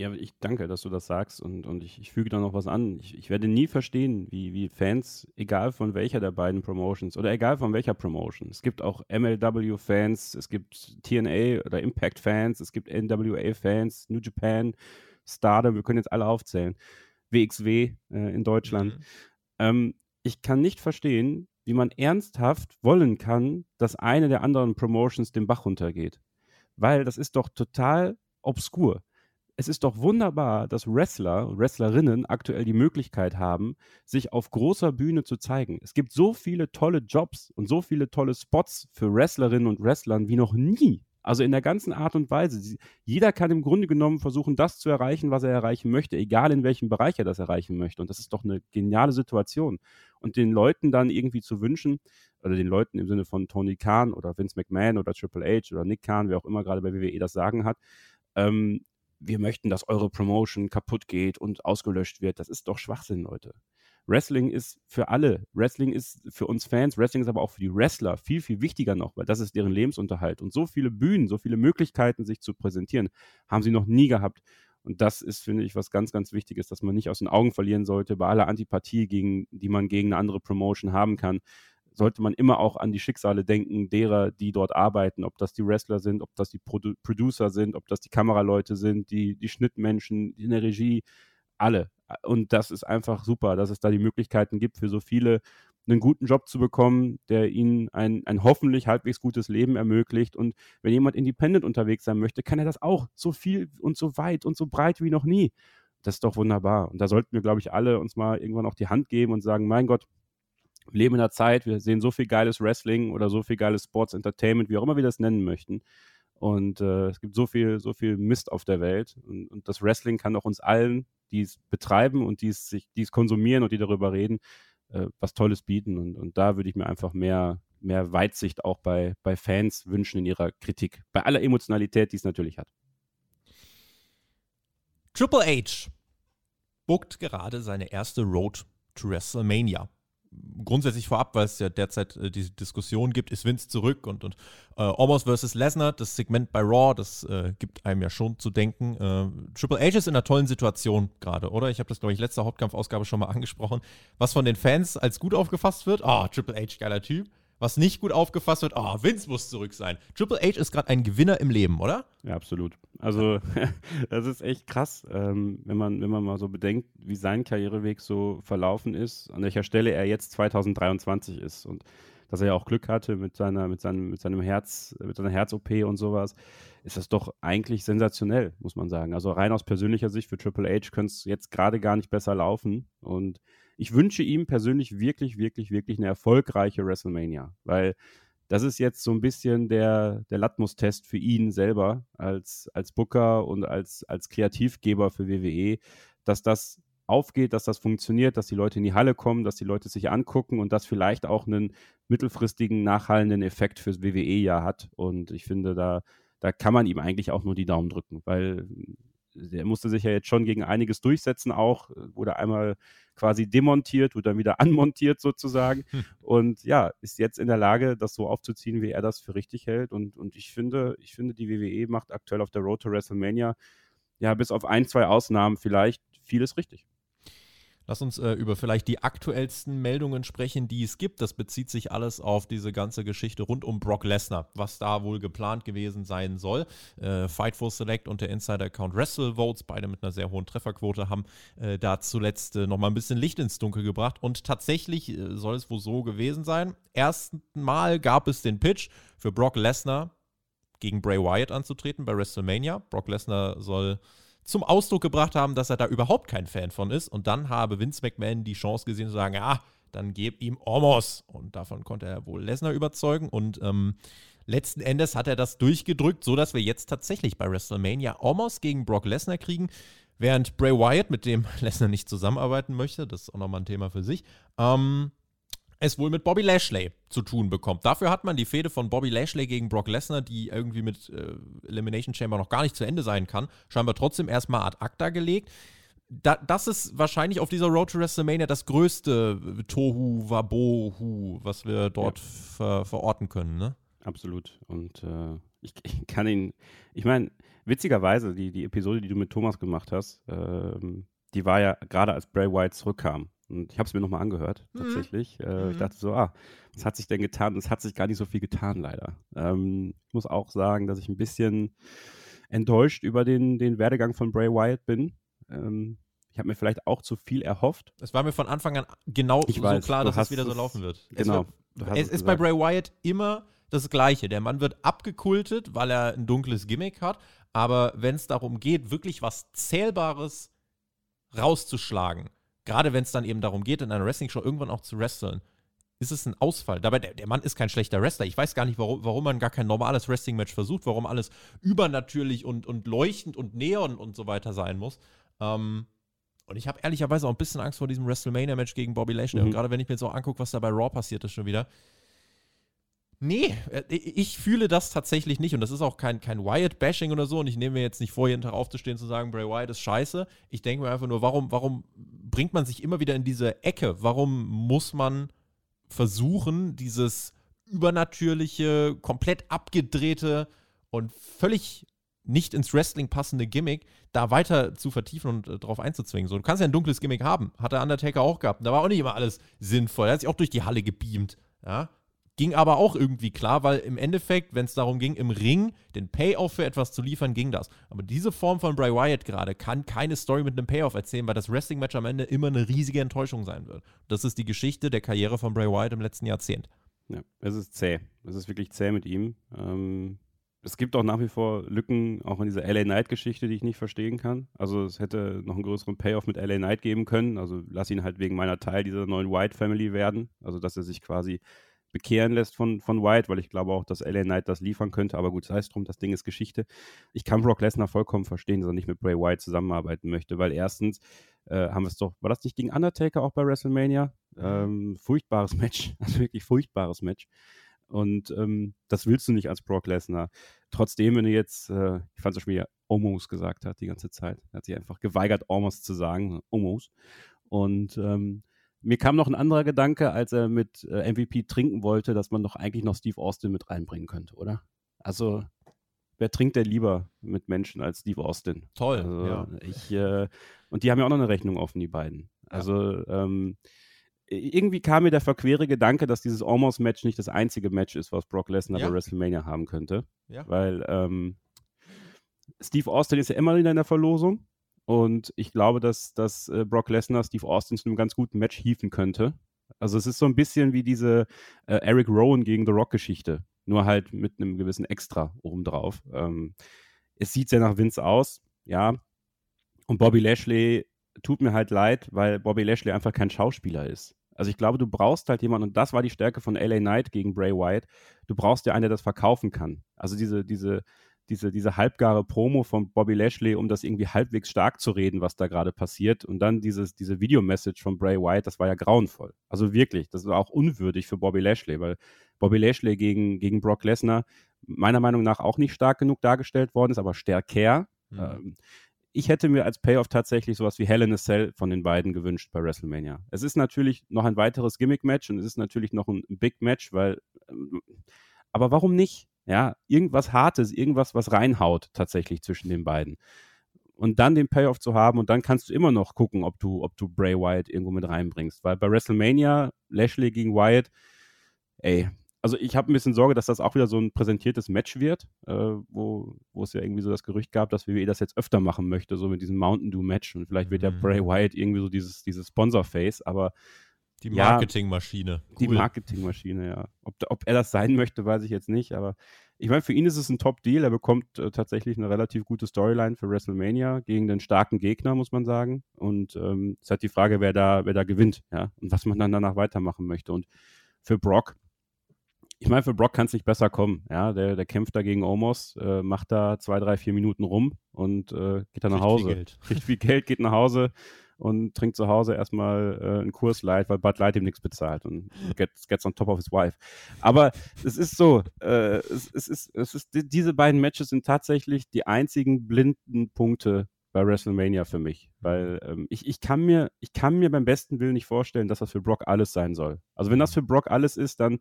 Speaker 2: Ja, ich danke, dass du das sagst und, und ich, ich füge da noch was an. Ich, ich werde nie verstehen, wie, wie Fans, egal von welcher der beiden Promotions oder egal von welcher Promotion, es gibt auch MLW-Fans, es gibt TNA oder Impact-Fans, es gibt NWA-Fans, New Japan, Stardom, wir können jetzt alle aufzählen, WXW äh, in Deutschland. Mhm. Ähm, ich kann nicht verstehen, wie man ernsthaft wollen kann, dass eine der anderen Promotions den Bach runtergeht. Weil das ist doch total obskur. Es ist doch wunderbar, dass Wrestler, Wrestlerinnen aktuell die Möglichkeit haben, sich auf großer Bühne zu zeigen. Es gibt so viele tolle Jobs und so viele tolle Spots für Wrestlerinnen und Wrestlern wie noch nie. Also in der ganzen Art und Weise. Jeder kann im Grunde genommen versuchen, das zu erreichen, was er erreichen möchte, egal in welchem Bereich er das erreichen möchte. Und das ist doch eine geniale Situation. Und den Leuten dann irgendwie zu wünschen, oder den Leuten im Sinne von Tony Khan oder Vince McMahon oder Triple H oder Nick Khan, wer auch immer gerade bei WWE das Sagen hat, ähm, wir möchten, dass eure Promotion kaputt geht und ausgelöscht wird. Das ist doch Schwachsinn, Leute. Wrestling ist für alle. Wrestling ist für uns Fans, Wrestling ist aber auch für die Wrestler viel, viel wichtiger noch, weil das ist deren Lebensunterhalt. Und so viele Bühnen, so viele Möglichkeiten, sich zu präsentieren, haben sie noch nie gehabt. Und das ist, finde ich, was ganz, ganz Wichtiges, dass man nicht aus den Augen verlieren sollte. Bei aller Antipathie, gegen, die man gegen eine andere Promotion haben kann, sollte man immer auch an die Schicksale denken, derer, die dort arbeiten, ob das die Wrestler sind, ob das die Produ Producer sind, ob das die Kameraleute sind, die, die Schnittmenschen in der Regie, alle. Und das ist einfach super, dass es da die Möglichkeiten gibt, für so viele einen guten Job zu bekommen, der ihnen ein, ein hoffentlich halbwegs gutes Leben ermöglicht. Und wenn jemand independent unterwegs sein möchte, kann er das auch so viel und so weit und so breit wie noch nie. Das ist doch wunderbar. Und da sollten wir, glaube ich, alle uns mal irgendwann auch die Hand geben und sagen, mein Gott, wir leben in einer Zeit, wir sehen so viel geiles Wrestling oder so viel geiles Sports Entertainment, wie auch immer wir das nennen möchten. Und äh, es gibt so viel, so viel Mist auf der Welt. Und, und das Wrestling kann auch uns allen, die es betreiben und die es, sich, die es konsumieren und die darüber reden, äh, was Tolles bieten. Und, und da würde ich mir einfach mehr, mehr Weitsicht auch bei, bei Fans wünschen in ihrer Kritik. Bei aller Emotionalität, die es natürlich hat.
Speaker 1: Triple H bookt gerade seine erste Road to WrestleMania grundsätzlich vorab, weil es ja derzeit äh, diese Diskussion gibt, ist Vince zurück und, und äh, Almost vs. Lesnar, das Segment bei Raw, das äh, gibt einem ja schon zu denken. Äh, Triple H ist in einer tollen Situation gerade, oder? Ich habe das, glaube ich, letzte Hauptkampfausgabe schon mal angesprochen. Was von den Fans als gut aufgefasst wird, ah, oh, Triple H, geiler Typ was nicht gut aufgefasst wird, oh, Vince muss zurück sein. Triple H ist gerade ein Gewinner im Leben, oder?
Speaker 2: Ja, absolut. Also, das ist echt krass, ähm, wenn, man, wenn man mal so bedenkt, wie sein Karriereweg so verlaufen ist, an welcher Stelle er jetzt 2023 ist und dass er ja auch Glück hatte mit seiner, mit seinem, mit seinem Herz, mit seiner Herz-OP und sowas, ist das doch eigentlich sensationell, muss man sagen. Also rein aus persönlicher Sicht für Triple H könnte es jetzt gerade gar nicht besser laufen und ich wünsche ihm persönlich wirklich, wirklich, wirklich eine erfolgreiche WrestleMania, weil das ist jetzt so ein bisschen der, der Latmus-Test für ihn selber als, als Booker und als, als Kreativgeber für WWE, dass das aufgeht, dass das funktioniert, dass die Leute in die Halle kommen, dass die Leute sich angucken und das vielleicht auch einen mittelfristigen, nachhallenden Effekt fürs WWE ja hat. Und ich finde, da, da kann man ihm eigentlich auch nur die Daumen drücken, weil der musste sich ja jetzt schon gegen einiges durchsetzen, auch wurde einmal quasi demontiert, wurde dann wieder anmontiert sozusagen hm. und ja, ist jetzt in der Lage, das so aufzuziehen, wie er das für richtig hält und, und ich finde, ich finde, die WWE macht aktuell auf der Road to WrestleMania ja bis auf ein, zwei Ausnahmen vielleicht vieles richtig.
Speaker 1: Lass uns äh, über vielleicht die aktuellsten Meldungen sprechen, die es gibt. Das bezieht sich alles auf diese ganze Geschichte rund um Brock Lesnar, was da wohl geplant gewesen sein soll. Äh, Fightful Select und der Insider-Account Wrestle Votes, beide mit einer sehr hohen Trefferquote, haben äh, da zuletzt äh, nochmal ein bisschen Licht ins Dunkel gebracht. Und tatsächlich äh, soll es wohl so gewesen sein. Erstmal gab es den Pitch für Brock Lesnar gegen Bray Wyatt anzutreten bei WrestleMania. Brock Lesnar soll zum Ausdruck gebracht haben, dass er da überhaupt kein Fan von ist. Und dann habe Vince McMahon die Chance gesehen zu sagen, ja, dann geb ihm Omos. Und davon konnte er wohl Lesnar überzeugen. Und ähm, letzten Endes hat er das durchgedrückt, sodass wir jetzt tatsächlich bei WrestleMania Omos gegen Brock Lesnar kriegen. Während Bray Wyatt, mit dem Lesnar nicht zusammenarbeiten möchte, das ist auch nochmal ein Thema für sich, ähm, es wohl mit Bobby Lashley zu tun bekommt. Dafür hat man die Fehde von Bobby Lashley gegen Brock Lesnar, die irgendwie mit äh, Elimination Chamber noch gar nicht zu Ende sein kann, scheinbar trotzdem erstmal ad acta gelegt. Da, das ist wahrscheinlich auf dieser Road to WrestleMania das größte Tohu Wabohu, was wir dort ja. ver verorten können, ne?
Speaker 2: Absolut. Und äh, ich, ich, kann ihn, ich meine, witzigerweise, die, die Episode, die du mit Thomas gemacht hast, ähm, die war ja gerade als Bray Wyatt zurückkam. Und ich habe es mir nochmal angehört, mhm. tatsächlich. Mhm. Äh, ich dachte so, ah, was hat sich denn getan? Es hat sich gar nicht so viel getan, leider. Ähm, ich muss auch sagen, dass ich ein bisschen enttäuscht über den, den Werdegang von Bray Wyatt bin. Ähm, ich habe mir vielleicht auch zu viel erhofft.
Speaker 1: Es war mir von Anfang an genau
Speaker 2: ich so weiß,
Speaker 1: klar, dass es wieder so laufen wird.
Speaker 2: Genau.
Speaker 1: Es, wird, es ist bei Bray Wyatt immer das Gleiche. Der Mann wird abgekultet, weil er ein dunkles Gimmick hat. Aber wenn es darum geht, wirklich was Zählbares rauszuschlagen, gerade wenn es dann eben darum geht, in einer Wrestling-Show irgendwann auch zu wresteln, ist es ein Ausfall. Dabei, der, der, Mann ist kein schlechter Wrestler. Ich weiß gar nicht, warum, warum man gar kein normales Wrestling-Match versucht, warum alles übernatürlich und, und leuchtend und neon und so weiter sein muss. Ähm, und ich habe ehrlicherweise auch ein bisschen Angst vor diesem WrestleMania-Match gegen Bobby Lashley. Mhm. Und gerade wenn ich mir jetzt auch angucke, was da bei Raw passiert ist schon wieder, Nee, äh, ich fühle das tatsächlich nicht und das ist auch kein, kein Wyatt-Bashing oder so und ich nehme mir jetzt nicht vor, jeden Tag aufzustehen und zu sagen, Bray Wyatt ist scheiße. Ich denke mir einfach nur, warum, warum bringt man sich immer wieder in diese Ecke? Warum muss man versuchen, dieses übernatürliche, komplett abgedrehte und völlig nicht ins Wrestling passende Gimmick da weiter zu vertiefen und äh, drauf einzuzwingen. So, du kannst ja ein dunkles Gimmick haben. Hat der Undertaker auch gehabt. Da war auch nicht immer alles sinnvoll. Er hat sich auch durch die Halle gebeamt. Ja, Ging aber auch irgendwie klar, weil im Endeffekt, wenn es darum ging, im Ring den Payoff für etwas zu liefern, ging das. Aber diese Form von Bray Wyatt gerade kann keine Story mit einem Payoff erzählen, weil das Wrestling-Match am Ende immer eine riesige Enttäuschung sein wird. Das ist die Geschichte der Karriere von Bray Wyatt im letzten Jahrzehnt.
Speaker 2: Ja, es ist zäh. Es ist wirklich zäh mit ihm. Ähm, es gibt auch nach wie vor Lücken, auch in dieser LA Knight-Geschichte, die ich nicht verstehen kann. Also es hätte noch einen größeren Payoff mit LA Knight geben können. Also lass ihn halt wegen meiner Teil dieser neuen White Family werden. Also dass er sich quasi bekehren lässt von, von White, weil ich glaube auch, dass LA Knight das liefern könnte, aber gut, sei es drum, das Ding ist Geschichte. Ich kann Brock Lesnar vollkommen verstehen, dass er nicht mit Bray White zusammenarbeiten möchte, weil erstens äh, haben wir es doch, war das nicht gegen Undertaker auch bei WrestleMania? Ähm, furchtbares Match, also wirklich furchtbares Match. Und ähm, das willst du nicht als Brock Lesnar. Trotzdem, wenn du jetzt, äh, ich fand es schon wieder almost gesagt hat die ganze Zeit. Er hat sich einfach geweigert, almost zu sagen. Almost. Und ähm, mir kam noch ein anderer Gedanke, als er mit äh, MVP trinken wollte, dass man doch eigentlich noch Steve Austin mit reinbringen könnte, oder? Also, wer trinkt denn lieber mit Menschen als Steve Austin?
Speaker 1: Toll.
Speaker 2: Also,
Speaker 1: ja.
Speaker 2: ich, äh, und die haben ja auch noch eine Rechnung offen, die beiden. Also, ja. ähm, irgendwie kam mir der verquere Gedanke, dass dieses Almost-Match nicht das einzige Match ist, was Brock Lesnar ja. bei WrestleMania haben könnte. Ja. Weil ähm, Steve Austin ist ja immer wieder in der Verlosung. Und ich glaube, dass, dass äh, Brock Lesnar Steve Austin zu einem ganz guten Match hieven könnte. Also es ist so ein bisschen wie diese äh, Eric Rowan gegen The Rock-Geschichte. Nur halt mit einem gewissen Extra obendrauf. Ähm, es sieht sehr nach Vince aus, ja. Und Bobby Lashley tut mir halt leid, weil Bobby Lashley einfach kein Schauspieler ist. Also ich glaube, du brauchst halt jemanden, und das war die Stärke von LA Knight gegen Bray Wyatt, du brauchst ja einen, der das verkaufen kann. Also diese, diese, diese, diese halbgare Promo von Bobby Lashley, um das irgendwie halbwegs stark zu reden, was da gerade passiert. Und dann dieses, diese Videomessage von Bray Wyatt, das war ja grauenvoll. Also wirklich, das war auch unwürdig für Bobby Lashley, weil Bobby Lashley gegen, gegen Brock Lesnar meiner Meinung nach auch nicht stark genug dargestellt worden ist, aber stärker. Mhm. Ähm, ich hätte mir als Payoff tatsächlich sowas wie Hell in a Cell von den beiden gewünscht bei WrestleMania. Es ist natürlich noch ein weiteres Gimmick-Match und es ist natürlich noch ein Big-Match, weil, ähm, aber warum nicht? Ja, irgendwas Hartes, irgendwas, was reinhaut tatsächlich zwischen den beiden. Und dann den Payoff zu haben und dann kannst du immer noch gucken, ob du, ob du Bray Wyatt irgendwo mit reinbringst. Weil bei WrestleMania, Lashley gegen Wyatt, ey, also ich habe ein bisschen Sorge, dass das auch wieder so ein präsentiertes Match wird, äh, wo, wo es ja irgendwie so das Gerücht gab, dass WWE das jetzt öfter machen möchte, so mit diesem Mountain Dew Match. Und vielleicht wird mhm. ja Bray Wyatt irgendwie so dieses, dieses Sponsor-Face, aber.
Speaker 1: Die Marketingmaschine.
Speaker 2: Cool. Die Marketingmaschine, ja. Ob, ob er das sein möchte, weiß ich jetzt nicht, aber ich meine, für ihn ist es ein Top-Deal. Er bekommt äh, tatsächlich eine relativ gute Storyline für WrestleMania gegen den starken Gegner, muss man sagen. Und ähm, es ist halt die Frage, wer da, wer da gewinnt, ja, und was man dann danach weitermachen möchte. Und für Brock, ich meine, für Brock kann es nicht besser kommen. Ja, der, der kämpft da gegen Omos, äh, macht da zwei, drei, vier Minuten rum und äh, geht dann nach Hause. Viel Geld. Kriegt viel Geld, geht nach Hause und trinkt zu Hause erstmal äh, einen Kurs Light, weil Bud Light ihm nichts bezahlt und gets, gets on top of his wife. Aber es ist so, äh, es, es, ist, es ist, diese beiden Matches sind tatsächlich die einzigen blinden Punkte bei WrestleMania für mich, weil ähm, ich, ich, kann mir, ich kann mir beim besten Willen nicht vorstellen, dass das für Brock alles sein soll. Also wenn das für Brock alles ist, dann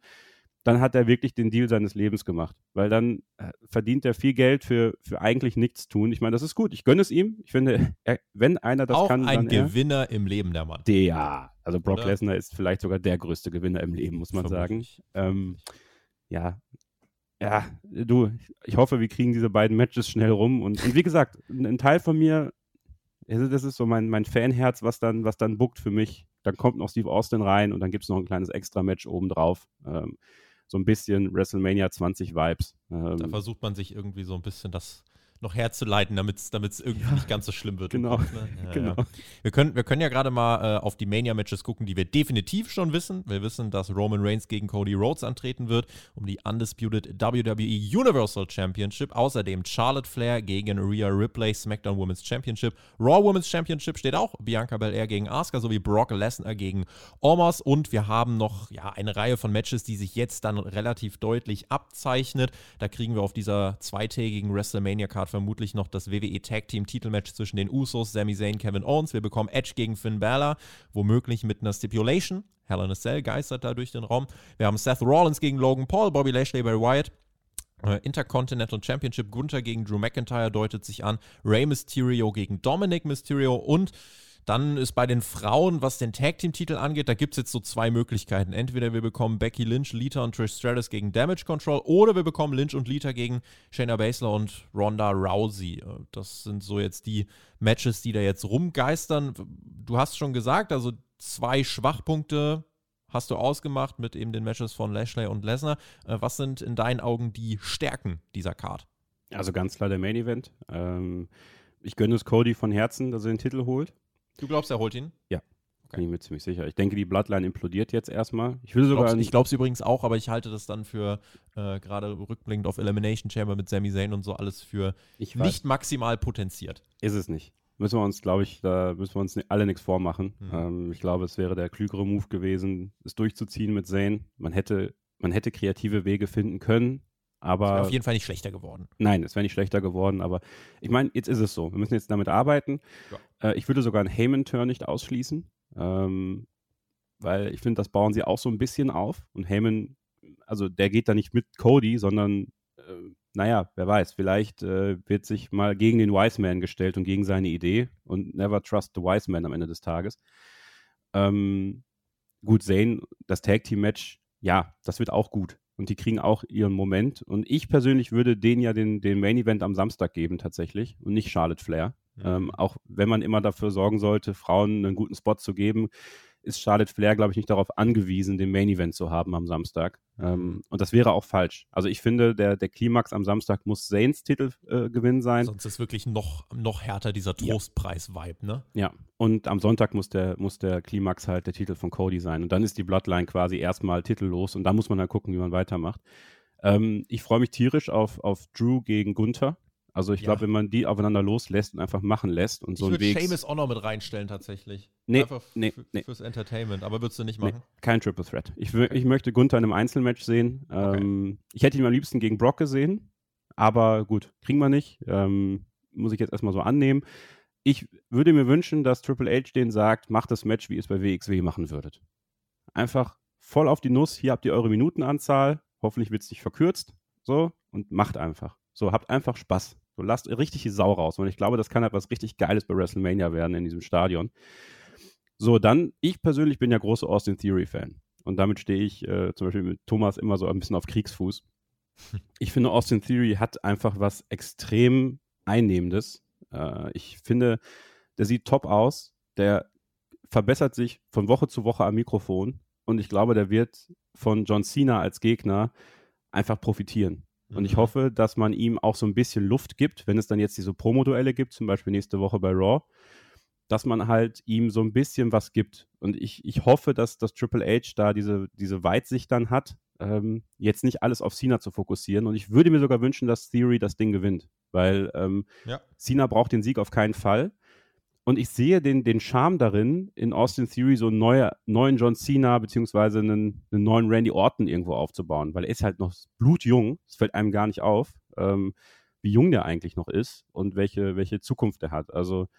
Speaker 2: dann hat er wirklich den Deal seines Lebens gemacht. Weil dann äh, verdient er viel Geld für, für eigentlich nichts tun. Ich meine, das ist gut. Ich gönne es ihm. Ich finde, er, wenn einer das
Speaker 1: Auch
Speaker 2: kann.
Speaker 1: Ein Gewinner er. im Leben, der Mann.
Speaker 2: Der, ja. Also Brock Lesnar ist vielleicht sogar der größte Gewinner im Leben, muss man Vermutlich. sagen. Ähm, ja. Ja, du, ich hoffe, wir kriegen diese beiden Matches schnell rum. Und, und wie gesagt, ein, ein Teil von mir, also das ist so mein, mein Fanherz, was dann, was dann buckt für mich. Dann kommt noch Steve Austin rein und dann gibt es noch ein kleines Extra-Match obendrauf. Ähm, so ein bisschen WrestleMania 20 Vibes.
Speaker 1: Ähm, da versucht man sich irgendwie so ein bisschen das noch herzuleiten, damit es irgendwie ja, nicht ganz so schlimm wird.
Speaker 2: Genau.
Speaker 1: Kopf, ne? ja, genau. Ja. Wir, können, wir können ja gerade mal äh, auf die Mania-Matches gucken, die wir definitiv schon wissen. Wir wissen, dass Roman Reigns gegen Cody Rhodes antreten wird, um die Undisputed WWE Universal Championship. Außerdem Charlotte Flair gegen Rhea Ripley, SmackDown Women's Championship. Raw Women's Championship steht auch. Bianca Belair gegen Asuka sowie Brock Lesnar gegen Omos. Und wir haben noch ja, eine Reihe von Matches, die sich jetzt dann relativ deutlich abzeichnet. Da kriegen wir auf dieser zweitägigen WrestleMania-Card vermutlich noch das WWE Tag Team Titelmatch zwischen den Usos, Sami Zayn, Kevin Owens. Wir bekommen Edge gegen Finn Balor, womöglich mit einer Stipulation. Hell in a Cell geistert da durch den Raum. Wir haben Seth Rollins gegen Logan Paul, Bobby Lashley bei Wyatt. Äh, Intercontinental Championship Gunther gegen Drew McIntyre deutet sich an. Rey Mysterio gegen Dominic Mysterio und dann ist bei den Frauen, was den Tag Team Titel angeht, da gibt es jetzt so zwei Möglichkeiten. Entweder wir bekommen Becky Lynch, Lita und Trish Stratus gegen Damage Control oder wir bekommen Lynch und Lita gegen Shayna Baszler und Ronda Rousey. Äh, das sind so jetzt die Matches, die da jetzt rumgeistern. Du hast schon gesagt, also zwei Schwachpunkte hast du ausgemacht mit eben den Matches von Lashley und Lesnar. Äh, was sind in deinen Augen die Stärken dieser Card?
Speaker 2: Also ganz klar der Main Event. Ähm, ich gönne es Cody von Herzen, dass er den Titel holt.
Speaker 1: Du glaubst, er holt ihn?
Speaker 2: Ja. Okay. Bin ich mir ziemlich sicher. Ich denke, die Bloodline implodiert jetzt erstmal. Ich will sogar.
Speaker 1: ich glaube es übrigens auch, aber ich halte das dann für äh, gerade rückblickend auf Elimination Chamber mit Sami Zayn und so alles für nicht maximal potenziert.
Speaker 2: Ist es nicht. Müssen wir uns, glaube ich, da müssen wir uns alle nichts vormachen. Mhm. Ähm, ich glaube, es wäre der klügere Move gewesen, es durchzuziehen mit Zayn. Man hätte man hätte kreative Wege finden können, aber.
Speaker 1: auf jeden Fall nicht schlechter geworden.
Speaker 2: Nein, es wäre nicht schlechter geworden, aber ich meine, jetzt ist es so. Wir müssen jetzt damit arbeiten. Ja. Äh, ich würde sogar einen Heyman-Turn nicht ausschließen, ähm, weil ich finde, das bauen sie auch so ein bisschen auf. Und Heyman, also der geht da nicht mit Cody, sondern äh, naja, wer weiß, vielleicht äh, wird sich mal gegen den Wise Man gestellt und gegen seine Idee und never trust the Wise Man am Ende des Tages. Ähm, gut, Zane, das Tag Team Match, ja, das wird auch gut und die kriegen auch ihren Moment. Und ich persönlich würde denen ja den, den Main Event am Samstag geben tatsächlich und nicht Charlotte Flair. Mhm. Ähm, auch wenn man immer dafür sorgen sollte, Frauen einen guten Spot zu geben, ist Charlotte Flair, glaube ich, nicht darauf angewiesen, den Main Event zu haben am Samstag. Mhm. Ähm, und das wäre auch falsch. Also ich finde, der, der Klimax am Samstag muss Zanes Titel äh, sein.
Speaker 1: Sonst ist wirklich noch, noch härter dieser Trostpreis-Vibe, ne?
Speaker 2: Ja. Und am Sonntag muss der, muss der Klimax halt der Titel von Cody sein. Und dann ist die Bloodline quasi erstmal titellos und da muss man dann gucken, wie man weitermacht. Ähm, ich freue mich tierisch auf, auf Drew gegen Gunther. Also ich ja. glaube, wenn man die aufeinander loslässt und einfach machen lässt und so
Speaker 1: ich
Speaker 2: einen Weg.
Speaker 1: Ich würde Seamus auch noch mit reinstellen tatsächlich.
Speaker 2: Nee, einfach nee,
Speaker 1: nee. fürs Entertainment, aber würdest du nicht machen? Nee,
Speaker 2: kein Triple Threat. Ich, okay. ich möchte Gunther in einem Einzelmatch sehen. Okay. Ähm, ich hätte ihn am liebsten gegen Brock gesehen, aber gut, kriegen wir nicht. Ähm, muss ich jetzt erstmal so annehmen. Ich würde mir wünschen, dass Triple H den sagt, macht das Match, wie ihr es bei WXW machen würdet. Einfach voll auf die Nuss, hier habt ihr eure Minutenanzahl, hoffentlich wird es nicht verkürzt, so, und macht einfach. So, habt einfach Spaß. So, lasst richtig die Sau raus. Und ich glaube, das kann halt was richtig Geiles bei WrestleMania werden in diesem Stadion. So, dann, ich persönlich bin ja großer Austin Theory-Fan. Und damit stehe ich äh, zum Beispiel mit Thomas immer so ein bisschen auf Kriegsfuß. Ich finde, Austin Theory hat einfach was extrem Einnehmendes. Äh, ich finde, der sieht top aus. Der verbessert sich von Woche zu Woche am Mikrofon. Und ich glaube, der wird von John Cena als Gegner einfach profitieren. Und ich mhm. hoffe, dass man ihm auch so ein bisschen Luft gibt, wenn es dann jetzt diese Promo-Duelle gibt, zum Beispiel nächste Woche bei Raw, dass man halt ihm so ein bisschen was gibt. Und ich, ich hoffe, dass das Triple H da diese, diese Weitsicht dann hat, ähm, jetzt nicht alles auf Cena zu fokussieren. Und ich würde mir sogar wünschen, dass Theory das Ding gewinnt, weil ähm, ja. Cena braucht den Sieg auf keinen Fall. Und ich sehe den, den Charme darin, in Austin Theory so einen neue, neuen John Cena beziehungsweise einen, einen, neuen Randy Orton irgendwo aufzubauen, weil er ist halt noch blutjung, es fällt einem gar nicht auf, ähm, wie jung der eigentlich noch ist und welche, welche Zukunft er hat. Also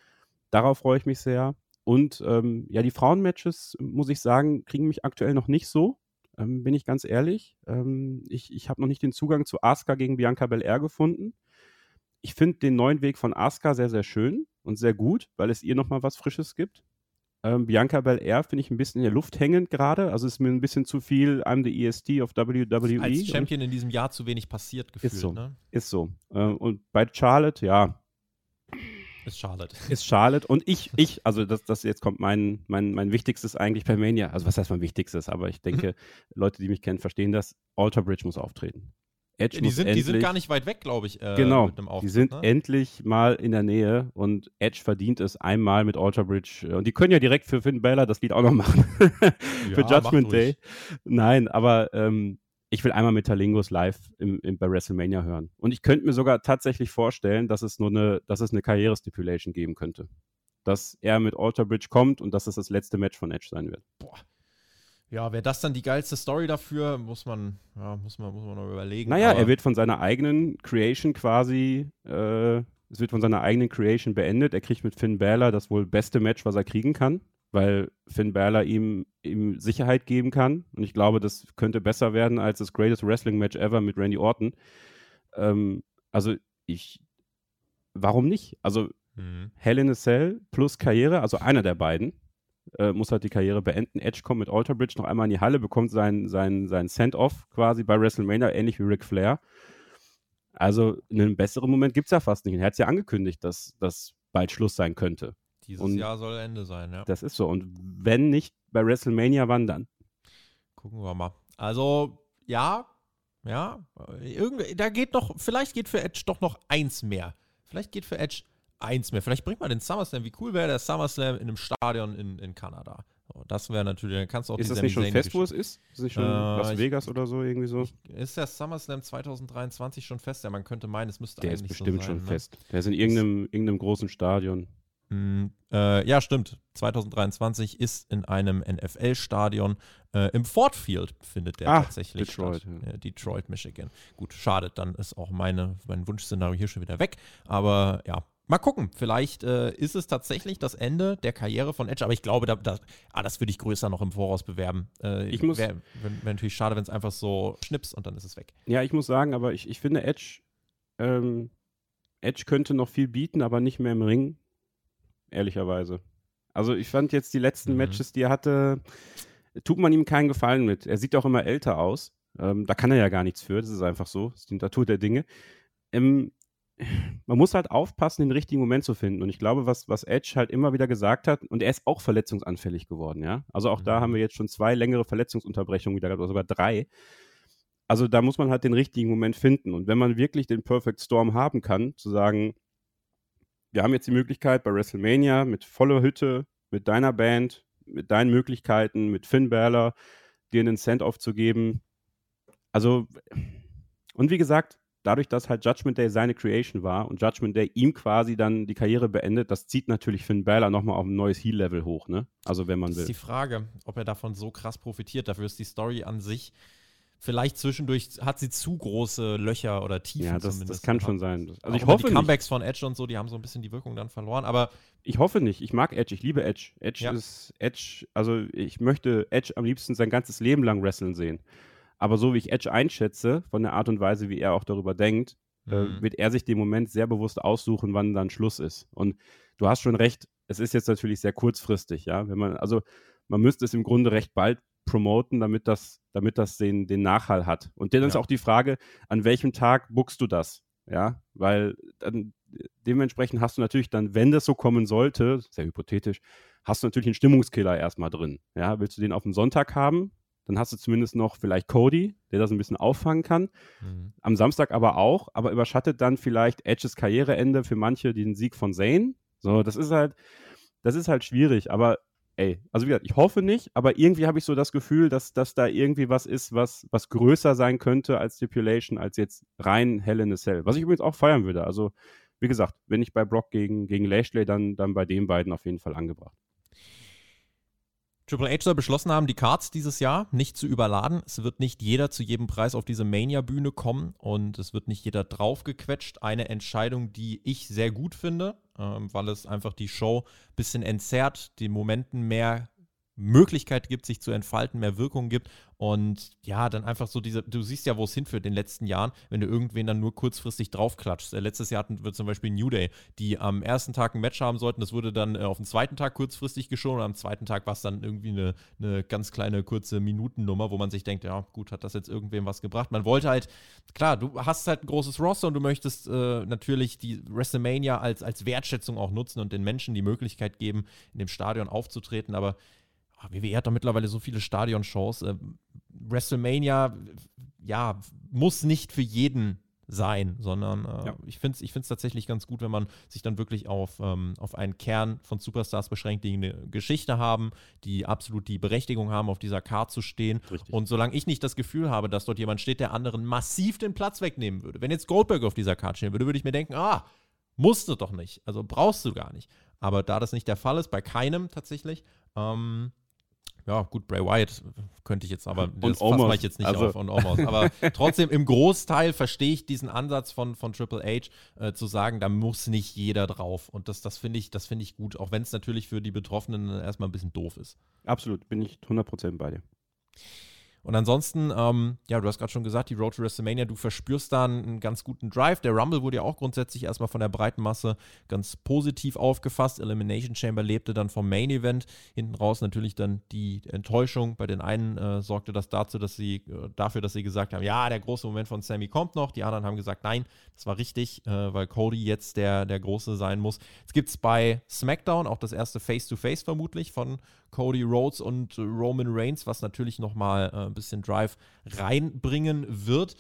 Speaker 2: darauf freue ich mich sehr. Und ähm, ja, die Frauenmatches, muss ich sagen, kriegen mich aktuell noch nicht so, ähm, bin ich ganz ehrlich. Ähm, ich ich habe noch nicht den Zugang zu Asuka gegen Bianca Belair gefunden. Ich finde den neuen Weg von Asuka sehr, sehr schön und sehr gut, weil es ihr nochmal was Frisches gibt. Ähm, Bianca Belair finde ich ein bisschen in der Luft hängend gerade. Also ist mir ein bisschen zu viel I'm the EST of WWE.
Speaker 1: Als Champion in diesem Jahr zu wenig passiert gefühlt.
Speaker 2: Ist so.
Speaker 1: Ne?
Speaker 2: Ist so. Ähm, und bei Charlotte, ja.
Speaker 1: Ist Charlotte.
Speaker 2: Ist Charlotte. Und ich, ich, also das, das jetzt kommt mein, mein, mein wichtigstes eigentlich bei Mania. Also was heißt mein wichtigstes? Aber ich denke, Leute, die mich kennen, verstehen das. Alter Bridge muss auftreten.
Speaker 1: Edge die, sind, endlich, die sind gar nicht weit weg, glaube ich.
Speaker 2: Äh, genau, Auftritt, die sind ne? endlich mal in der Nähe und Edge verdient es einmal mit Alter Bridge. Und die können ja direkt für Finn Balor das Lied auch noch machen. für ja, Judgment Day. Nein, aber ähm, ich will einmal Metalingus live im, im, bei WrestleMania hören. Und ich könnte mir sogar tatsächlich vorstellen, dass es nur eine, dass es eine Karriere-Stipulation geben könnte. Dass er mit Alter Bridge kommt und dass es das letzte Match von Edge sein wird.
Speaker 1: Boah, ja, wäre das dann die geilste Story dafür, muss man, ja, muss man, muss man noch überlegen.
Speaker 2: Naja, er wird von seiner eigenen Creation quasi, äh, es wird von seiner eigenen Creation beendet. Er kriegt mit Finn Balor das wohl beste Match, was er kriegen kann, weil Finn Balor ihm, ihm Sicherheit geben kann. Und ich glaube, das könnte besser werden als das Greatest Wrestling Match ever mit Randy Orton. Ähm, also ich, warum nicht? Also mhm. Hell in a Cell plus Karriere, also einer der beiden äh, muss halt die Karriere beenden. Edge kommt mit Alter Bridge noch einmal in die Halle, bekommt sein, sein, sein Send-Off quasi bei WrestleMania, ähnlich wie Ric Flair. Also einen besseren Moment gibt es ja fast nicht. er hat es ja angekündigt, dass das bald Schluss sein könnte.
Speaker 1: Dieses Und Jahr soll Ende sein, ja.
Speaker 2: Das ist so. Und wenn nicht bei WrestleMania, wann dann?
Speaker 1: Gucken wir mal. Also, ja, ja, irgendwie, da geht doch, vielleicht geht für Edge doch noch eins mehr. Vielleicht geht für Edge eins mehr. Vielleicht bringt man den SummerSlam. Wie cool wäre der SummerSlam in einem Stadion in, in Kanada? So, das wäre natürlich, dann kannst du auch
Speaker 2: Ist das nicht schon fest, wo es ist? Ist es nicht schon äh, Las Vegas oder so irgendwie so?
Speaker 1: Ist der SummerSlam 2023 schon fest? Ja, man könnte meinen, es müsste
Speaker 2: der
Speaker 1: eigentlich
Speaker 2: ist bestimmt
Speaker 1: so
Speaker 2: sein, schon ne? fest. Der ist in irgendeinem, irgendeinem großen Stadion.
Speaker 1: Mm, äh, ja, stimmt. 2023 ist in einem NFL-Stadion äh, im Ford Field findet der
Speaker 2: Ah,
Speaker 1: tatsächlich
Speaker 2: Detroit,
Speaker 1: statt.
Speaker 2: Ja,
Speaker 1: Detroit, Michigan. Gut, schade, dann ist auch meine, mein Wunschszenario hier schon wieder weg. Aber ja, mal gucken. Vielleicht äh, ist es tatsächlich das Ende der Karriere von Edge. Aber ich glaube, da, da, ah, das würde ich größer noch im Voraus bewerben. Äh,
Speaker 2: Ich muss-
Speaker 1: Wäre wär natürlich schade, wenn es einfach so schnips und dann ist es weg.
Speaker 2: Ja, ich muss sagen, aber ich, ich finde Edge, ähm, Edge könnte noch viel bieten, aber nicht mehr im Ring. Ehrlicherweise. Also ich fand jetzt die letzten
Speaker 1: Mhm.
Speaker 2: Matches, die er hatte, tut man ihm keinen Gefallen mit. Er sieht auch immer älter aus. Ähm, da kann er ja gar nichts für, das ist einfach so. Das ist die Natur der Dinge. Ähm, man muss halt aufpassen, den richtigen Moment zu finden. Und ich glaube, was, was Edge halt immer wieder gesagt hat, und er ist auch verletzungsanfällig geworden, ja. Also auch da
Speaker 1: Mhm.
Speaker 2: haben wir jetzt schon zwei längere Verletzungsunterbrechungen wieder gehabt, oder sogar drei. Also da muss man halt den richtigen Moment finden. Und wenn man wirklich den Perfect Storm haben kann, zu sagen, wir haben jetzt die Möglichkeit bei WrestleMania mit voller Hütte, mit deiner Band, mit deinen Möglichkeiten, mit Finn Balor, dir einen Send-Off zu geben. Also, und wie gesagt, dadurch, dass halt Judgment Day seine Creation war und Judgment Day ihm quasi dann die Karriere beendet, das zieht natürlich Finn Balor nochmal auf ein neues Heel-Level hoch, ne? Also, wenn man
Speaker 1: Das ist die
Speaker 2: will.
Speaker 1: Frage, ob er davon so krass profitiert. Dafür ist die Story an sich vielleicht zwischendurch hat sie zu große Löcher oder Tiefen
Speaker 2: Ja, das,
Speaker 1: zumindest.
Speaker 2: das kann
Speaker 1: gehabt.
Speaker 2: schon sein. Also,
Speaker 1: Auch
Speaker 2: ich hoffe
Speaker 1: die
Speaker 2: nicht.
Speaker 1: Comebacks von Edge und so, die haben so ein bisschen die Wirkung dann verloren. Aber
Speaker 2: Ich hoffe nicht. Ich mag Edge. Ich liebe Edge. Edge
Speaker 1: Ja.
Speaker 2: ist Edge. Also ich möchte Edge am liebsten sein ganzes Leben lang wresteln sehen. Aber so wie ich Edge einschätze, von der Art und Weise, wie er auch darüber denkt,
Speaker 1: Mhm.
Speaker 2: äh, wird er sich den Moment sehr bewusst aussuchen, wann dann Schluss ist. Und du hast schon recht. Es ist jetzt natürlich sehr kurzfristig, ja. Wenn man, also man müsste es im Grunde recht bald promoten, damit das, damit das den, den Nachhall hat. Und dann ist
Speaker 1: Ja.
Speaker 2: auch die Frage, an welchem Tag buchst du das? Ja, weil dann dementsprechend hast du natürlich dann, wenn das so kommen sollte, sehr hypothetisch, hast du natürlich einen Stimmungskiller erstmal drin. Ja, willst du den auf dem Sonntag haben? Dann hast du zumindest noch vielleicht Cody, der das ein bisschen auffangen kann.
Speaker 1: Mhm.
Speaker 2: Am Samstag aber auch, aber überschattet dann vielleicht Edges Karriereende für manche den Sieg von Zane. So, das ist halt, das ist halt schwierig, aber ey, also wie gesagt, ich hoffe nicht, aber irgendwie habe ich so das Gefühl, dass, dass da irgendwie was ist, was, was größer sein könnte als Stipulation, als jetzt rein Hell in a Cell. Was ich übrigens auch feiern würde. Also, wie gesagt, wenn ich bei Brock gegen, gegen Lashley, dann, dann bei den beiden auf jeden Fall angebracht.
Speaker 1: Triple H soll beschlossen haben, die Cards dieses Jahr nicht zu überladen. Es wird nicht jeder zu jedem Preis auf diese Mania-Bühne kommen und es wird nicht jeder draufgequetscht. Eine Entscheidung, die ich sehr gut finde, ähm, weil es einfach die Show ein bisschen entzerrt, den Momenten mehr Möglichkeit gibt, sich zu entfalten, mehr Wirkung gibt und ja, dann einfach so diese, du siehst ja, wo es hinführt in den letzten Jahren, wenn du irgendwen dann nur kurzfristig draufklatschst. Äh, letztes Jahr hatten wir zum Beispiel New Day, die am ersten Tag ein Match haben sollten, das wurde dann äh, auf den zweiten Tag kurzfristig geschoben und am zweiten Tag war es dann irgendwie eine, eine ganz kleine kurze Minutennummer, wo man sich denkt, ja gut, hat das jetzt irgendwem was gebracht? Man wollte halt, klar, du hast halt ein großes Roster und du möchtest äh, natürlich die WrestleMania als, als Wertschätzung auch nutzen und den Menschen die Möglichkeit geben, in dem Stadion aufzutreten, aber WWE hat da mittlerweile so viele Stadionshows. Äh, WrestleMania, ja, muss nicht für jeden sein, sondern äh,
Speaker 2: Ja.
Speaker 1: ich finde es ich find's tatsächlich ganz gut, wenn man sich dann wirklich auf, ähm, auf einen Kern von Superstars beschränkt, die eine Geschichte haben, die absolut die Berechtigung haben, auf dieser Card zu stehen.
Speaker 2: Richtig.
Speaker 1: Und solange ich nicht das Gefühl habe, dass dort jemand steht, der anderen massiv den Platz wegnehmen würde, wenn jetzt Goldberg auf dieser Card stehen würde, würde ich mir denken, ah, musst du doch nicht, also brauchst du gar nicht. Aber da das nicht der Fall ist, bei keinem tatsächlich, ähm, ja, gut, Bray Wyatt könnte ich jetzt, aber das fass
Speaker 2: Omos,
Speaker 1: mal ich jetzt nicht
Speaker 2: also-
Speaker 1: auf und Omos. Aber trotzdem im Großteil verstehe ich diesen Ansatz von, von Triple H, äh, zu sagen, da muss nicht jeder drauf. Und das, das finde ich, das finde ich gut, auch wenn es natürlich für die Betroffenen erstmal ein bisschen doof ist.
Speaker 2: Absolut, bin ich 100% bei dir.
Speaker 1: Und ansonsten, ähm, ja, du hast gerade schon gesagt, die Road to WrestleMania, du verspürst da einen, ganz guten Drive. Der Rumble wurde ja auch grundsätzlich erstmal von der breiten Masse ganz positiv aufgefasst. Elimination Chamber lebte dann vom Main Event. Hinten raus natürlich dann die Enttäuschung. Bei den einen äh, sorgte das dazu, dass sie, äh, dafür, dass sie gesagt haben, ja, der große Moment von Sammy kommt noch. Die anderen haben gesagt, nein, das war richtig, äh, weil Cody jetzt der, der Große sein muss. Jetzt gibt es bei SmackDown auch das erste Face-to-Face vermutlich von Cody Rhodes und äh, Roman Reigns, was natürlich nochmal äh, ein bisschen Drive reinbringen wird.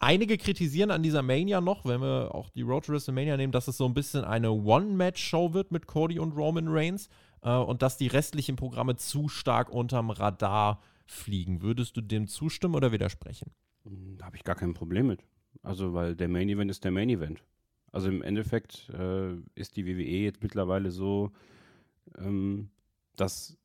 Speaker 1: Einige kritisieren an dieser Mania noch, wenn wir auch die Road to WrestleMania nehmen, dass es so ein bisschen eine One-Match-Show wird mit Cody und Roman Reigns äh, und dass die restlichen Programme zu stark unterm Radar fliegen. Würdest du dem zustimmen oder widersprechen?
Speaker 2: Da habe ich gar kein Problem mit. Also, weil der Main Event ist der Main Event. Also im Endeffekt äh, ist die WWE jetzt mittlerweile so, ähm, dass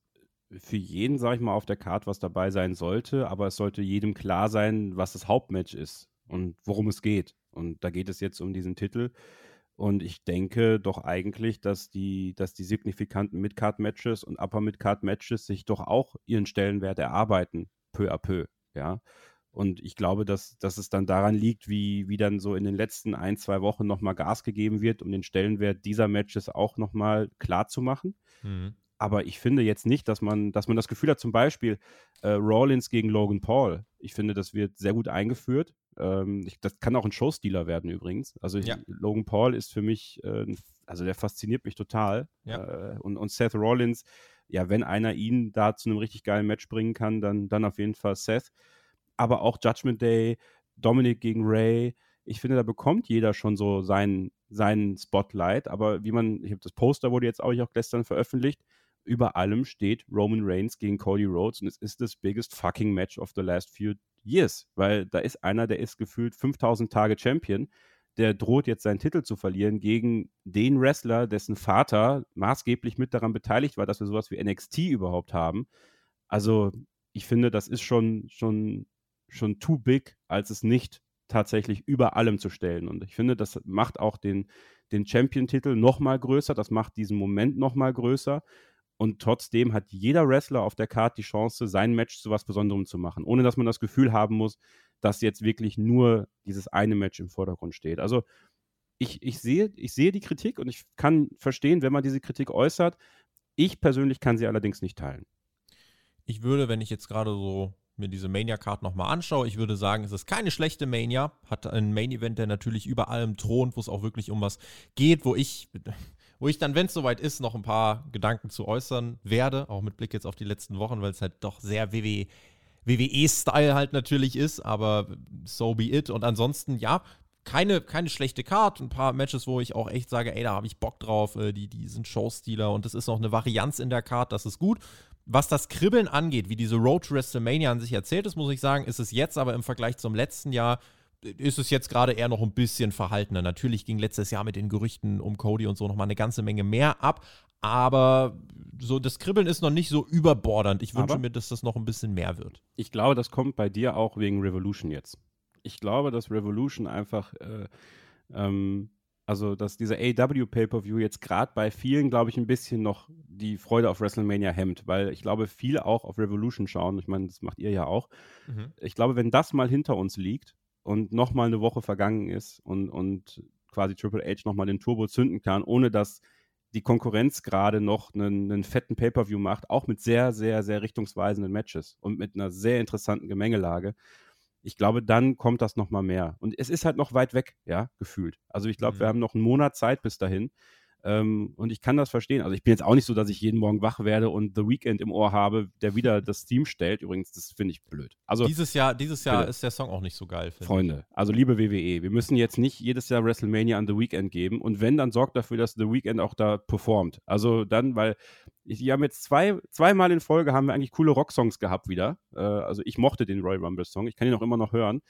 Speaker 2: für jeden, sag ich mal, auf der Karte was dabei sein sollte, aber es sollte jedem klar sein, was das Hauptmatch ist und worum es geht. Und da geht es jetzt um diesen Titel. Und ich denke doch eigentlich, dass die, dass die signifikanten Midcard-Matches und Upper-Midcard-Matches sich doch auch ihren Stellenwert erarbeiten, peu à peu, ja. Und ich glaube, dass, dass es dann daran liegt, wie, wie dann so in den letzten ein, zwei Wochen nochmal Gas gegeben wird, um den Stellenwert dieser Matches auch nochmal klar zu machen. Mhm. Aber ich finde jetzt nicht, dass man, dass man das Gefühl hat, zum Beispiel äh, Rawlins gegen Logan Paul. Ich finde, das wird sehr gut eingeführt. Ähm, ich, das kann auch ein Showstealer werden übrigens. Also ich, ja. Logan Paul ist für mich, äh, also der fasziniert mich total. Ja. Äh, und, und Seth Rollins, ja, wenn einer ihn da zu einem richtig geilen Match bringen kann, dann, dann auf jeden Fall Seth. Aber auch Judgment Day, Dominic gegen Ray. Ich finde, da bekommt jeder schon so seinen, seinen Spotlight. Aber wie man, ich habe das Poster wurde jetzt auch, auch gestern veröffentlicht über allem steht Roman Reigns gegen Cody Rhodes und es ist das biggest fucking Match of the last few years, weil da ist einer, der ist gefühlt 5000 Tage Champion, der droht jetzt seinen Titel zu verlieren gegen den Wrestler, dessen Vater maßgeblich mit daran beteiligt war, dass wir sowas wie NXT überhaupt haben. Also ich finde, das ist schon, schon, schon too big, als es nicht tatsächlich über allem zu stellen. Und ich finde, das macht auch den, den Champion-Titel noch mal größer, das macht diesen Moment noch mal größer. Und trotzdem hat jeder Wrestler auf der Karte die Chance, sein Match zu was Besonderem zu machen, ohne dass man das Gefühl haben muss, dass jetzt wirklich nur dieses eine Match im Vordergrund steht. Also ich, ich, sehe, ich sehe die Kritik und ich kann verstehen, wenn man diese Kritik äußert. Ich persönlich kann sie allerdings nicht teilen.
Speaker 1: Ich würde, wenn ich jetzt gerade so mir diese Mania-Card nochmal anschaue, ich würde sagen, es ist keine schlechte Mania. Hat einen Main-Event, der natürlich über allem thront, wo es auch wirklich um was geht, wo ich wo ich dann, wenn es soweit ist, noch ein paar Gedanken zu äußern werde, auch mit Blick jetzt auf die letzten Wochen, weil es halt doch sehr WWE, WWE-Style halt natürlich ist, aber so be it. Und ansonsten, ja, keine, keine schlechte Card, ein paar Matches, wo ich auch echt sage, ey, da habe ich Bock drauf, äh, die, die sind Showstealer und das ist auch eine Varianz in der Card, das ist gut. Was das Kribbeln angeht, wie diese Road to WrestleMania an sich erzählt ist, muss ich sagen, ist es jetzt aber im Vergleich zum letzten Jahr ist es jetzt gerade eher noch ein bisschen verhaltener. Natürlich ging letztes Jahr mit den Gerüchten um Cody und so noch mal eine ganze Menge mehr ab, aber so das Kribbeln ist noch nicht so überbordernd. Ich wünsche aber mir, dass das noch ein bisschen mehr wird.
Speaker 2: Ich glaube, das kommt bei dir auch wegen Revolution jetzt. Ich glaube, dass Revolution einfach äh, ähm, also dass dieser AW Pay-per-View jetzt gerade bei vielen, glaube ich, ein bisschen noch die Freude auf WrestleMania hemmt, weil ich glaube, viele auch auf Revolution schauen. Ich meine, das macht ihr ja auch. Mhm. Ich glaube, wenn das mal hinter uns liegt, und nochmal eine Woche vergangen ist und, und quasi Triple H nochmal den Turbo zünden kann, ohne dass die Konkurrenz gerade noch einen, einen fetten Pay-Per-View macht, auch mit sehr, sehr, sehr richtungsweisenden Matches und mit einer sehr interessanten Gemengelage. Ich glaube, dann kommt das nochmal mehr. Und es ist halt noch weit weg, ja, gefühlt. Also ich glaube, mhm. wir haben noch einen Monat Zeit bis dahin. Ähm, und ich kann das verstehen. Also ich bin jetzt auch nicht so, dass ich jeden Morgen wach werde und The Weekend im Ohr habe, der wieder das Theme stellt. Übrigens, das finde ich blöd.
Speaker 1: Also dieses Jahr, dieses Jahr ist der Song auch nicht so geil.
Speaker 2: Freunde, ich. also liebe WWE, wir müssen jetzt nicht jedes Jahr WrestleMania an The Weekend geben. Und wenn, dann sorgt dafür, dass The Weekend auch da performt. Also dann, weil wir haben jetzt zwei, zweimal in Folge haben wir eigentlich coole Rocksongs gehabt wieder. Äh, also ich mochte den Royal Rumble Song. Ich kann ihn auch immer noch hören.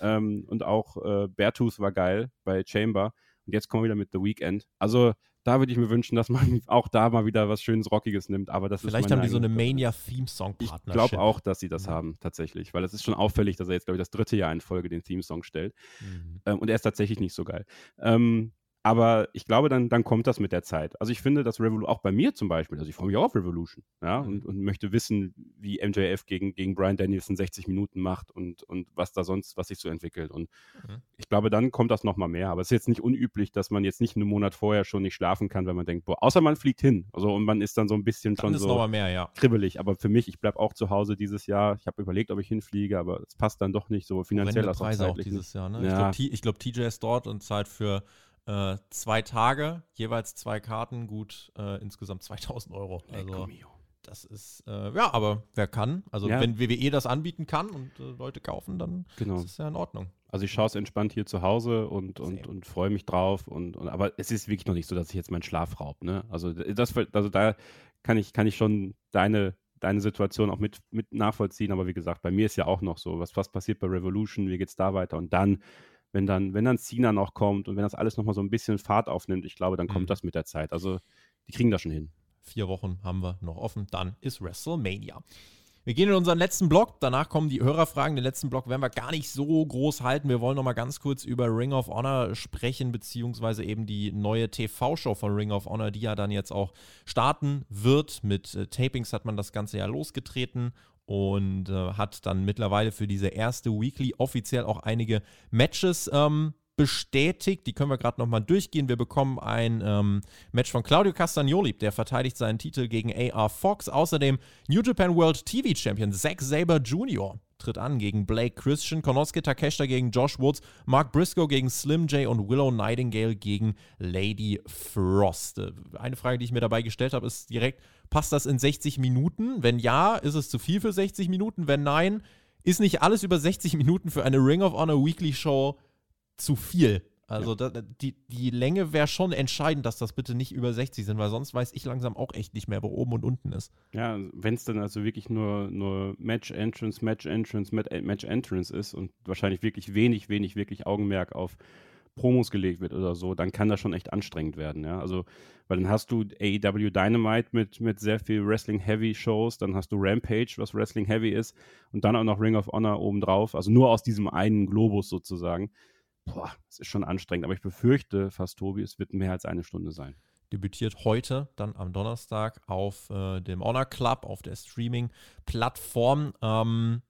Speaker 2: Ähm, und auch äh, Beartooth war geil bei Chamber. Und jetzt kommen wir wieder mit The Weekend. Also da würde ich mir wünschen, dass man auch da mal wieder was schönes Rockiges nimmt. Aber das
Speaker 1: Vielleicht haben die so eine Mania-Theme-Song-Partnerschaft.
Speaker 2: Ich glaube auch, dass sie das mhm. haben, tatsächlich. Weil es ist schon auffällig, dass er jetzt, glaube ich, das dritte Jahr in Folge den Theme-Song stellt. Mhm. Ähm, und er ist tatsächlich nicht so geil. Ähm, aber ich glaube, dann, dann kommt das mit der Zeit. Also ich finde, dass Revolution, auch bei mir zum Beispiel, also ich freue mich auch auf Revolution, ja, mhm. und, und möchte wissen, wie MJF gegen, gegen Brian Danielson 60 Minuten macht und, und was da sonst, was sich so entwickelt. Und mhm. ich glaube, dann kommt das nochmal mehr. Aber es ist jetzt nicht unüblich, dass man jetzt nicht einen Monat vorher schon nicht schlafen kann, wenn man denkt, boah, außer man fliegt hin. Also und man ist dann so ein bisschen dann schon so
Speaker 1: mehr, ja.
Speaker 2: kribbelig. Aber für mich, ich bleibe auch zu Hause dieses Jahr. Ich habe überlegt, ob ich hinfliege, aber es passt dann doch nicht so finanziell.
Speaker 1: Preise auch dieses Jahr, ne? Ja. Ich glaube, TJ ist dort und zahlt für äh, zwei Tage, jeweils zwei Karten, gut äh, insgesamt 2000 Euro. Also das ist, äh, ja, aber wer kann, also ja. wenn WWE das anbieten kann und äh, Leute kaufen, dann
Speaker 2: genau.
Speaker 1: ist es ja in Ordnung.
Speaker 2: Also ich schaue es entspannt hier zu Hause und, und, und freue mich drauf. Und, und, aber es ist wirklich noch nicht so, dass ich jetzt meinen Schlaf raub. Ne? Also, das, also da kann ich, kann ich schon deine, deine Situation auch mit, mit nachvollziehen. Aber wie gesagt, bei mir ist ja auch noch so, was, was passiert bei Revolution, wie geht es da weiter? Und dann wenn dann, wenn dann Cena noch kommt und wenn das alles nochmal so ein bisschen Fahrt aufnimmt, ich glaube, dann kommt mhm. das mit der Zeit. Also die kriegen das schon hin.
Speaker 1: Vier Wochen haben wir noch offen, dann ist WrestleMania. Wir gehen in unseren letzten Block. Danach kommen die Hörerfragen. Den letzten Block werden wir gar nicht so groß halten. Wir wollen noch mal ganz kurz über Ring of Honor sprechen, beziehungsweise eben die neue TV-Show von Ring of Honor, die ja dann jetzt auch starten wird. Mit äh, Tapings hat man das Ganze ja losgetreten und äh, hat dann mittlerweile für diese erste Weekly offiziell auch einige Matches ähm, bestätigt. Die können wir gerade nochmal durchgehen. Wir bekommen ein ähm, Match von Claudio Castagnoli, der verteidigt seinen Titel gegen AR Fox. Außerdem New Japan World TV Champion Zack Saber Jr. tritt an gegen Blake Christian, Konosuke Takeshita gegen Josh Woods, Mark Briscoe gegen Slim J und Willow Nightingale gegen Lady Frost. Äh, eine Frage, die ich mir dabei gestellt habe, ist direkt, passt das in 60 Minuten? Wenn ja, ist es zu viel für 60 Minuten? Wenn nein, ist nicht alles über 60 Minuten für eine Ring of Honor Weekly Show zu viel. Also ja. da, die, die Länge wäre schon entscheidend, dass das bitte nicht über 60 sind, weil sonst weiß ich langsam auch echt nicht mehr, wo oben und unten ist.
Speaker 2: Ja, wenn es dann also wirklich nur, nur Match Entrance, Match Entrance, Match Entrance ist und wahrscheinlich wirklich wenig, wenig, wirklich Augenmerk auf Promos gelegt wird oder so, dann kann das schon echt anstrengend werden, ja. Also, weil dann hast du AEW Dynamite mit, mit sehr viel Wrestling-Heavy-Shows, dann hast du Rampage, was Wrestling-Heavy ist, und dann auch noch Ring of Honor obendrauf, also nur aus diesem einen Globus sozusagen boah, es ist schon anstrengend, aber ich befürchte fast, Tobi, es wird mehr als eine Stunde sein.
Speaker 1: Debütiert heute, dann am Donnerstag, auf äh, dem Honor Club, auf der Streaming-Plattform. Ähm,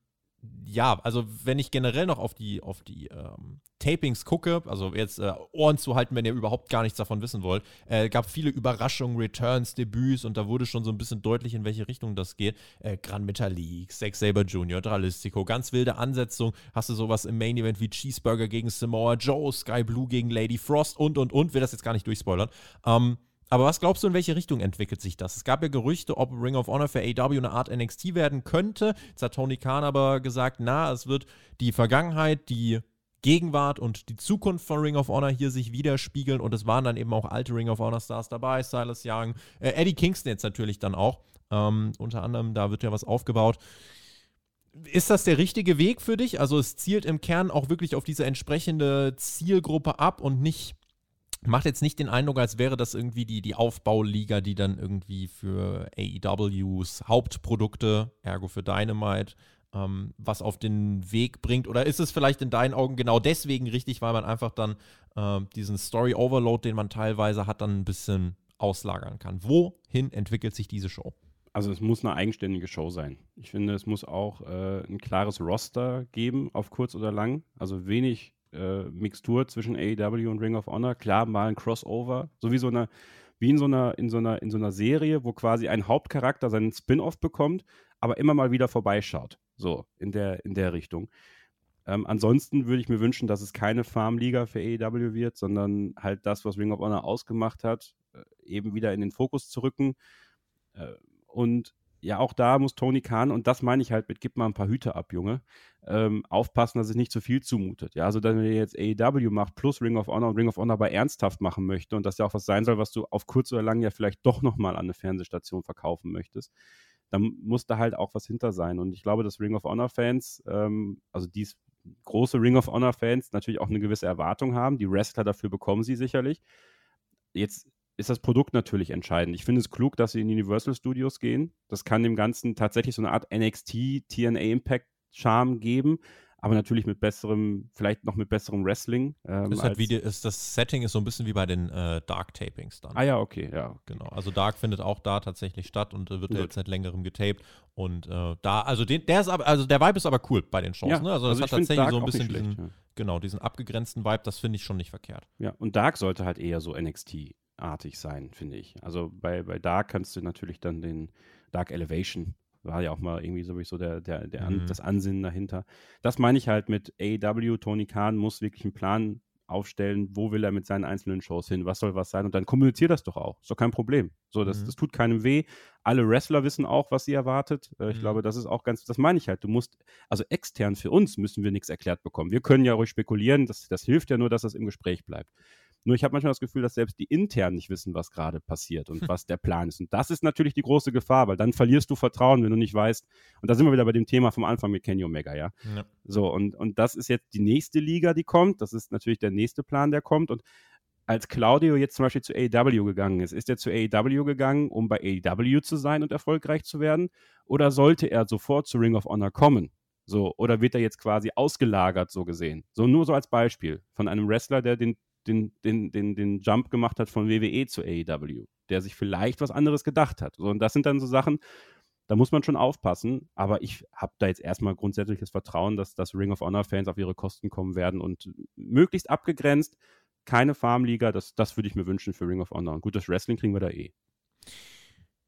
Speaker 1: ja, also wenn ich generell noch auf die, auf die ähm, Tapings gucke, also jetzt äh, Ohren zu halten, wenn ihr überhaupt gar nichts davon wissen wollt, äh, gab viele Überraschungen, Returns, Debüts und da wurde schon so ein bisschen deutlich, in welche Richtung das geht. Äh, Gran Metalik, Zack Saber Jr., Dralistico, ganz wilde Ansetzung. Hast du sowas im Main Event wie Cheeseburger gegen Samoa Joe, Sky Blue gegen Lady Frost und und und. Will das jetzt gar nicht durchspoilern. Ähm, aber was glaubst du, in welche Richtung entwickelt sich das? Es gab ja Gerüchte, ob Ring of Honor für AW eine Art NXT werden könnte. Jetzt hat Tony Khan aber gesagt, na, es wird die Vergangenheit, die Gegenwart und die Zukunft von Ring of Honor hier sich widerspiegeln. Und es waren dann eben auch alte Ring of Honor Stars dabei, Silas Young, äh, Eddie Kingston jetzt natürlich dann auch. Ähm, unter anderem, da wird ja was aufgebaut. Ist das der richtige Weg für dich? Also es zielt im Kern auch wirklich auf diese entsprechende Zielgruppe ab und nicht Macht jetzt nicht den Eindruck, als wäre das irgendwie die, die Aufbauliga, die dann irgendwie für AEWs Hauptprodukte, ergo für Dynamite, ähm, was auf den Weg bringt. Oder ist es vielleicht in deinen Augen genau deswegen richtig, weil man einfach dann äh, diesen Story Overload, den man teilweise hat, dann ein bisschen auslagern kann? Wohin entwickelt sich diese Show?
Speaker 2: Also es muss eine eigenständige Show sein. Ich finde, es muss auch äh, ein klares Roster geben, auf kurz oder lang. Also wenig äh, Mixtur zwischen AEW und Ring of Honor. Klar, mal ein Crossover, so eine, wie in so einer, in so einer, in so einer Serie, wo quasi ein Hauptcharakter seinen Spin-off bekommt, aber immer mal wieder vorbeischaut. So, in der, in der Richtung. Ähm, ansonsten würde ich mir wünschen, dass es keine Farmliga für AEW wird, sondern halt das, was Ring of Honor ausgemacht hat, äh, eben wieder in den Fokus zu rücken. Äh, und ja, auch da muss Tony Khan, und das meine ich halt mit, gib mal ein paar Hüte ab, Junge, ähm, aufpassen, dass es nicht zu viel zumutet. Ja, also wenn ihr jetzt AEW macht plus Ring of Honor und Ring of Honor aber ernsthaft machen möchte und das ja auch was sein soll, was du auf kurz oder lang ja vielleicht doch nochmal an eine Fernsehstation verkaufen möchtest, dann muss da halt auch was hinter sein. Und ich glaube, dass Ring of Honor-Fans, ähm, also dies große Ring of Honor-Fans natürlich auch eine gewisse Erwartung haben. Die Wrestler dafür bekommen sie sicherlich. Jetzt ist das Produkt natürlich entscheidend. Ich finde es klug, dass sie in Universal Studios gehen. Das kann dem Ganzen tatsächlich so eine Art NXT, TNA Impact Charme geben, aber natürlich mit besserem, vielleicht noch mit besserem Wrestling.
Speaker 1: Ähm, ist halt die, ist, das Setting ist so ein bisschen wie bei den äh, Dark Tapings dann.
Speaker 2: Ah ja, okay, ja.
Speaker 1: Genau. Also Dark findet auch da tatsächlich statt und äh, wird jetzt seit längerem getaped. Und äh, da, also den, der ist aber, also der Vibe ist aber cool bei den Shows,
Speaker 2: ja,
Speaker 1: ne? Also das also hat tatsächlich Dark so ein bisschen diesen, ja. genau, diesen abgegrenzten Vibe, das finde ich schon nicht verkehrt.
Speaker 2: Ja, und Dark sollte halt eher so NXT artig sein, finde ich. Also bei, bei Dark kannst du natürlich dann den Dark Elevation, war ja auch mal irgendwie sowieso der, der, der mhm. das Ansinnen dahinter. Das meine ich halt mit AEW, Tony Khan muss wirklich einen Plan aufstellen, wo will er mit seinen einzelnen Shows hin, was soll was sein und dann kommuniziert das doch auch. Ist doch kein Problem. So, das, mhm. das tut keinem weh. Alle Wrestler wissen auch, was sie erwartet. Äh, ich mhm. glaube, das ist auch ganz, das meine ich halt. Du musst, also extern für uns müssen wir nichts erklärt bekommen. Wir können ja ruhig spekulieren, das, das hilft ja nur, dass das im Gespräch bleibt. Nur ich habe manchmal das Gefühl, dass selbst die intern nicht wissen, was gerade passiert und was der Plan ist. Und das ist natürlich die große Gefahr, weil dann verlierst du Vertrauen, wenn du nicht weißt. Und da sind wir wieder bei dem Thema vom Anfang mit Kenny Omega, ja. ja. So, und, und das ist jetzt die nächste Liga, die kommt. Das ist natürlich der nächste Plan, der kommt. Und als Claudio jetzt zum Beispiel zu AEW gegangen ist, ist er zu AEW gegangen, um bei AEW zu sein und erfolgreich zu werden? Oder sollte er sofort zu Ring of Honor kommen? So, oder wird er jetzt quasi ausgelagert, so gesehen? So, nur so als Beispiel von einem Wrestler, der den, den, den, den, den Jump gemacht hat von WWE zu AEW, der sich vielleicht was anderes gedacht hat. So, und das sind dann so Sachen, da muss man schon aufpassen, aber ich habe da jetzt erstmal grundsätzliches Vertrauen, dass, dass Ring of Honor-Fans auf ihre Kosten kommen werden und möglichst abgegrenzt keine Farmliga, das, das würde ich mir wünschen für Ring of Honor. Und gut, das Wrestling kriegen wir da eh.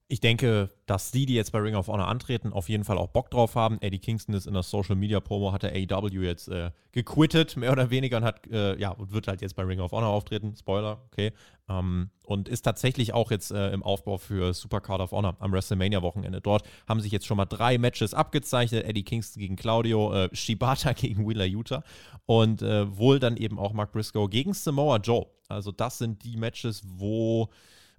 Speaker 1: Ich denke, dass die, die jetzt bei Ring of Honor antreten, auf jeden Fall auch Bock drauf haben. Eddie Kingston ist in der Social Media Promo, hat der AEW jetzt äh, gequittet, mehr oder weniger, und hat, äh, ja, wird halt jetzt bei Ring of Honor auftreten. Spoiler, okay. Ähm, und ist tatsächlich auch jetzt äh, im Aufbau für Supercard of Honor am WrestleMania-Wochenende. Dort haben sich jetzt schon mal drei Matches abgezeichnet: Eddie Kingston gegen Claudio, äh, Shibata gegen Wheeler Utah und äh, wohl dann eben auch Mark Briscoe gegen Samoa Joe. Also, das sind die Matches, wo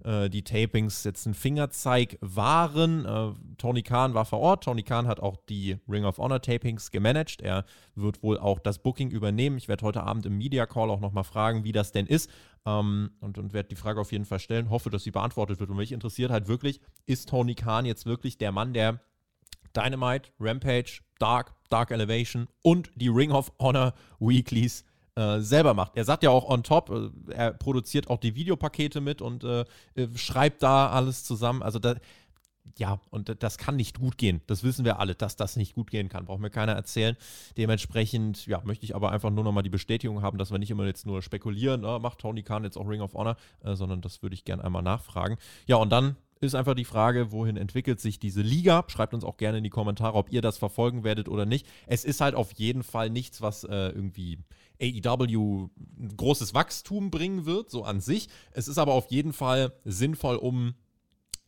Speaker 1: äh, die Tapings jetzt ein Fingerzeig waren. Äh, Tony Khan war vor Ort. Tony Khan hat auch die Ring of Honor Tapings gemanagt. Er wird wohl auch das Booking übernehmen. Ich werde heute Abend im Media Call auch nochmal fragen, wie das denn ist. Ähm, und, und werde die Frage auf jeden Fall stellen. Hoffe, dass sie beantwortet wird. Und mich interessiert halt wirklich, ist Tony Khan jetzt wirklich der Mann, der Dynamite, Rampage, Dark, Dark Elevation und die Ring of Honor Weeklies äh, selber macht. Er sagt ja auch on top, äh, er produziert auch die Videopakete mit und äh, äh, schreibt da alles zusammen. Also da, ja, und das kann nicht gut gehen. Das wissen wir alle, dass das nicht gut gehen kann. Braucht mir keiner erzählen. Dementsprechend, ja, möchte ich aber einfach nur nochmal die Bestätigung haben, dass wir nicht immer jetzt nur spekulieren, na, macht Tony Khan jetzt auch Ring of Honor, äh, sondern das würde ich gerne einmal nachfragen. Ja, und dann ist einfach die Frage, wohin entwickelt sich diese Liga? Schreibt uns auch gerne in die Kommentare, ob ihr das verfolgen werdet oder nicht. Es ist halt auf jeden Fall nichts, was äh, irgendwie AEW ein großes Wachstum bringen wird, so an sich. Es ist aber auf jeden Fall sinnvoll, um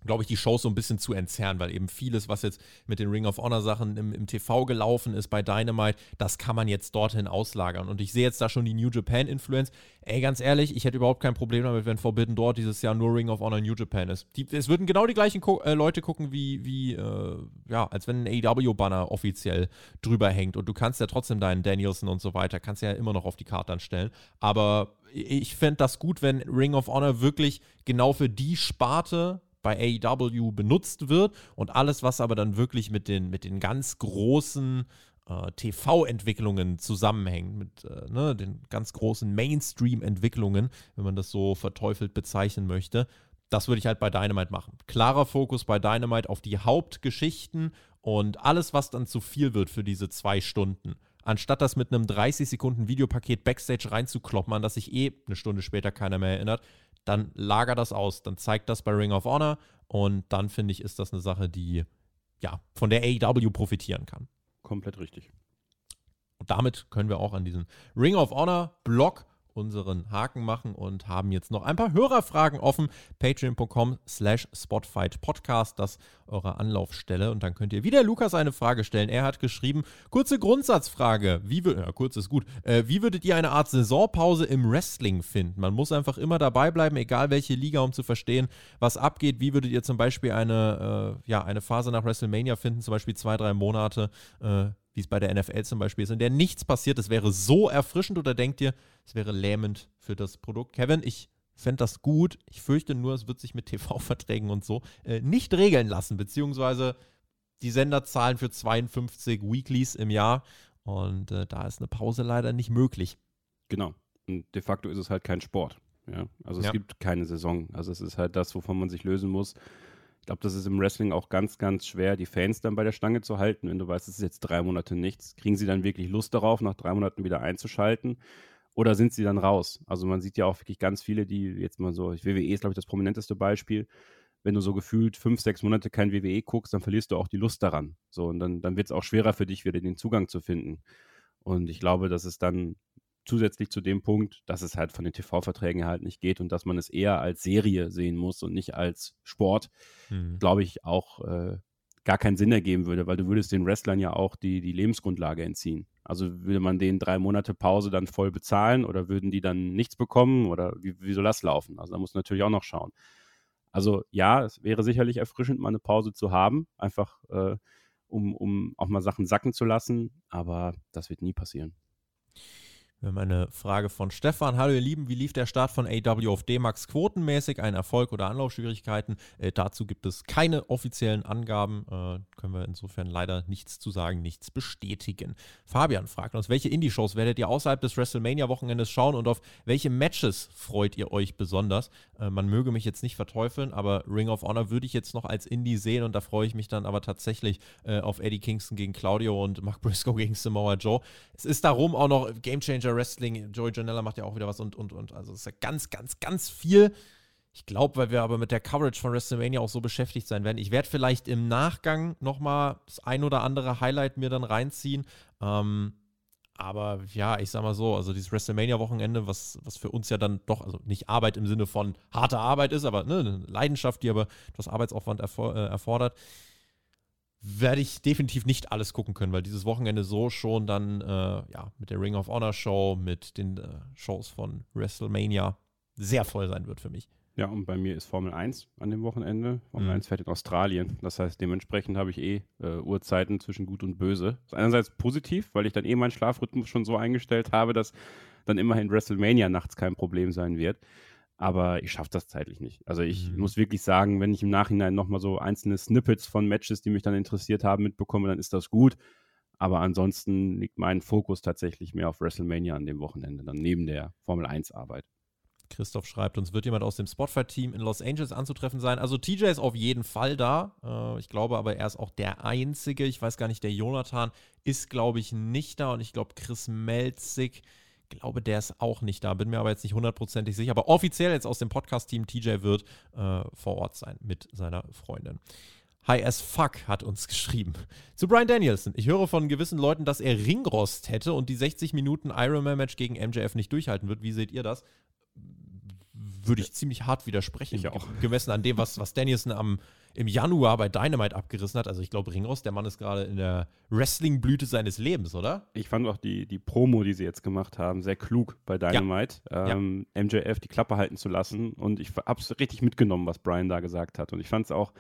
Speaker 1: glaube ich, die Shows so ein bisschen zu entzerren, weil eben vieles, was jetzt mit den Ring of Honor Sachen im, im, TV gelaufen ist bei Dynamite, das kann man jetzt dorthin auslagern. Und ich sehe jetzt da schon die New Japan Influence. Ey, ganz ehrlich, ich hätte überhaupt kein Problem damit, wenn Forbidden dort dieses Jahr nur Ring of Honor New Japan ist. Die, es würden genau die gleichen Ko äh, Leute gucken, wie, wie äh, ja, als wenn ein AEW-Banner offiziell drüber hängt. Und du kannst ja trotzdem deinen Danielson und so weiter, kannst ja immer noch auf die Karte dann stellen. Aber ich fände das gut, wenn Ring of Honor wirklich genau für die Sparte bei AEW benutzt wird und alles, was aber dann wirklich mit den, mit den ganz großen äh, TV-Entwicklungen zusammenhängt, mit äh, ne, den ganz großen Mainstream-Entwicklungen, wenn man das so verteufelt bezeichnen möchte. Das würde ich halt bei Dynamite machen. Klarer Fokus bei Dynamite auf die Hauptgeschichten und alles, was dann zu viel wird für diese zwei Stunden anstatt das mit einem 30 Sekunden Videopaket Backstage reinzukloppen, an das sich eh eine Stunde später keiner mehr erinnert, dann lager das aus, dann zeigt das bei Ring of Honor und dann finde ich, ist das eine Sache, die ja von der AEW profitieren kann.
Speaker 2: Komplett richtig.
Speaker 1: Und damit können wir auch an diesen Ring of Honor Block unseren Haken machen und haben jetzt noch ein paar Hörerfragen offen. Patreon.com slash Spotfight Podcast, das eure Anlaufstelle. Und dann könnt ihr wieder Lukas eine Frage stellen. Er hat geschrieben, kurze Grundsatzfrage. Wie würdet, ja, kurz ist gut. Äh, wie würdet ihr eine Art Saisonpause im Wrestling finden? Man muss einfach immer dabei bleiben, egal welche Liga, um zu verstehen, was abgeht. Wie würdet ihr zum Beispiel eine, äh, ja, eine Phase nach WrestleMania finden? Zum Beispiel zwei, drei Monate. Äh, wie es bei der NFL zum Beispiel ist, in der nichts passiert. Das wäre so erfrischend oder denkt ihr, es wäre lähmend für das Produkt? Kevin, ich fände das gut. Ich fürchte nur, es wird sich mit TV-Verträgen und so äh, nicht regeln lassen, beziehungsweise die Senderzahlen für 52 Weeklies im Jahr. Und äh, da ist eine Pause leider nicht möglich.
Speaker 2: Genau. Und de facto ist es halt kein Sport. Ja? Also es ja. gibt keine Saison. Also es ist halt das, wovon man sich lösen muss glaube, das ist im Wrestling auch ganz, ganz schwer, die Fans dann bei der Stange zu halten. Wenn du weißt, es ist jetzt drei Monate nichts, kriegen sie dann wirklich Lust darauf, nach drei Monaten wieder einzuschalten? Oder sind sie dann raus? Also man sieht ja auch wirklich ganz viele, die jetzt mal so, WWE ist, glaube ich, das prominenteste Beispiel. Wenn du so gefühlt fünf, sechs Monate kein WWE guckst, dann verlierst du auch die Lust daran. So, und dann, dann wird es auch schwerer für dich, wieder den Zugang zu finden. Und ich glaube, dass es dann zusätzlich zu dem Punkt, dass es halt von den TV-Verträgen halt nicht geht und dass man es eher als Serie sehen muss und nicht als Sport, mhm. glaube ich, auch äh, gar keinen Sinn ergeben würde, weil du würdest den Wrestlern ja auch die, die Lebensgrundlage entziehen. Also würde man denen drei Monate Pause dann voll bezahlen oder würden die dann nichts bekommen oder wie, wie soll das laufen? Also da muss man natürlich auch noch schauen. Also ja, es wäre sicherlich erfrischend, mal eine Pause zu haben, einfach äh, um, um auch mal Sachen sacken zu lassen, aber das wird nie passieren.
Speaker 1: Wir haben eine Frage von Stefan. Hallo ihr Lieben, wie lief der Start von AW auf D-Max quotenmäßig? Ein Erfolg oder Anlaufschwierigkeiten? Äh, dazu gibt es keine offiziellen Angaben. Äh, können wir insofern leider nichts zu sagen, nichts bestätigen. Fabian fragt uns, welche Indie-Shows werdet ihr außerhalb des WrestleMania-Wochenendes schauen und auf welche Matches freut ihr euch besonders? Äh, man möge mich jetzt nicht verteufeln, aber Ring of Honor würde ich jetzt noch als Indie sehen und da freue ich mich dann aber tatsächlich äh, auf Eddie Kingston gegen Claudio und Mark Briscoe gegen Samoa Joe. Es ist darum auch noch Game Changer Major Wrestling, Joey Janella macht ja auch wieder was und, und, und. Also es ist ja ganz, ganz, ganz viel. Ich glaube, weil wir aber mit der Coverage von WrestleMania auch so beschäftigt sein werden. Ich werde vielleicht im Nachgang nochmal das ein oder andere Highlight mir dann reinziehen. Ähm, aber ja, ich sag mal so, also dieses WrestleMania-Wochenende, was, was für uns ja dann doch, also nicht Arbeit im Sinne von harter Arbeit ist, aber ne, eine Leidenschaft, die aber das Arbeitsaufwand erfor äh, erfordert werde ich definitiv nicht alles gucken können, weil dieses Wochenende so schon dann äh, ja, mit der Ring of Honor Show, mit den äh, Shows von WrestleMania sehr voll sein wird für mich.
Speaker 2: Ja, und bei mir ist Formel 1 an dem Wochenende. Formel mhm. 1 fährt in Australien. Das heißt, dementsprechend habe ich eh äh, Uhrzeiten zwischen gut und böse. Das ist einerseits positiv, weil ich dann eh meinen Schlafrhythmus schon so eingestellt habe, dass dann immerhin WrestleMania nachts kein Problem sein wird aber ich schaffe das zeitlich nicht. Also ich mhm. muss wirklich sagen, wenn ich im Nachhinein nochmal so einzelne Snippets von Matches, die mich dann interessiert haben, mitbekomme, dann ist das gut. Aber ansonsten liegt mein Fokus tatsächlich mehr auf WrestleMania an dem Wochenende, dann neben der Formel 1-Arbeit.
Speaker 1: Christoph schreibt uns, wird jemand aus dem Spotify-Team in Los Angeles anzutreffen sein? Also TJ ist auf jeden Fall da. Äh, ich glaube aber, er ist auch der Einzige. Ich weiß gar nicht, der Jonathan ist, glaube ich, nicht da. Und ich glaube, Chris Melzig glaube, der ist auch nicht da, bin mir aber jetzt nicht hundertprozentig sicher. Aber offiziell jetzt aus dem Podcast-Team TJ wird äh, vor Ort sein mit seiner Freundin. Hi as fuck hat uns geschrieben. Zu Brian Danielson. Ich höre von gewissen Leuten, dass er Ringrost hätte und die 60 Minuten Ironman-Match gegen MJF nicht durchhalten wird. Wie seht ihr das? Würde ich ziemlich hart widersprechen. Ich auch. Gemessen an dem, was, was Danielson am im Januar bei Dynamite abgerissen hat. Also ich glaube, Ringos, der Mann ist gerade in der Wrestling-Blüte seines Lebens, oder?
Speaker 2: Ich fand auch die, die Promo, die sie jetzt gemacht haben, sehr klug bei Dynamite. Ja. Ähm, ja. MJF die Klappe halten zu lassen. Und ich habe es richtig mitgenommen, was Brian da gesagt hat. Und ich fand es auch,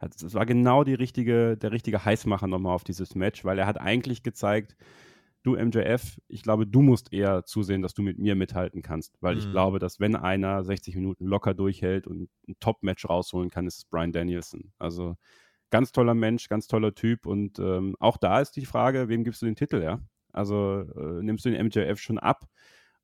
Speaker 2: es war genau die richtige, der richtige Heißmacher nochmal auf dieses Match, weil er hat eigentlich gezeigt, du MJF, ich glaube, du musst eher zusehen, dass du mit mir mithalten kannst, weil mhm. ich glaube, dass wenn einer 60 Minuten locker durchhält und ein Top-Match rausholen kann, ist es Brian Danielson. Also ganz toller Mensch, ganz toller Typ und ähm, auch da ist die Frage, wem gibst du den Titel, ja? Also äh, nimmst du den MJF schon ab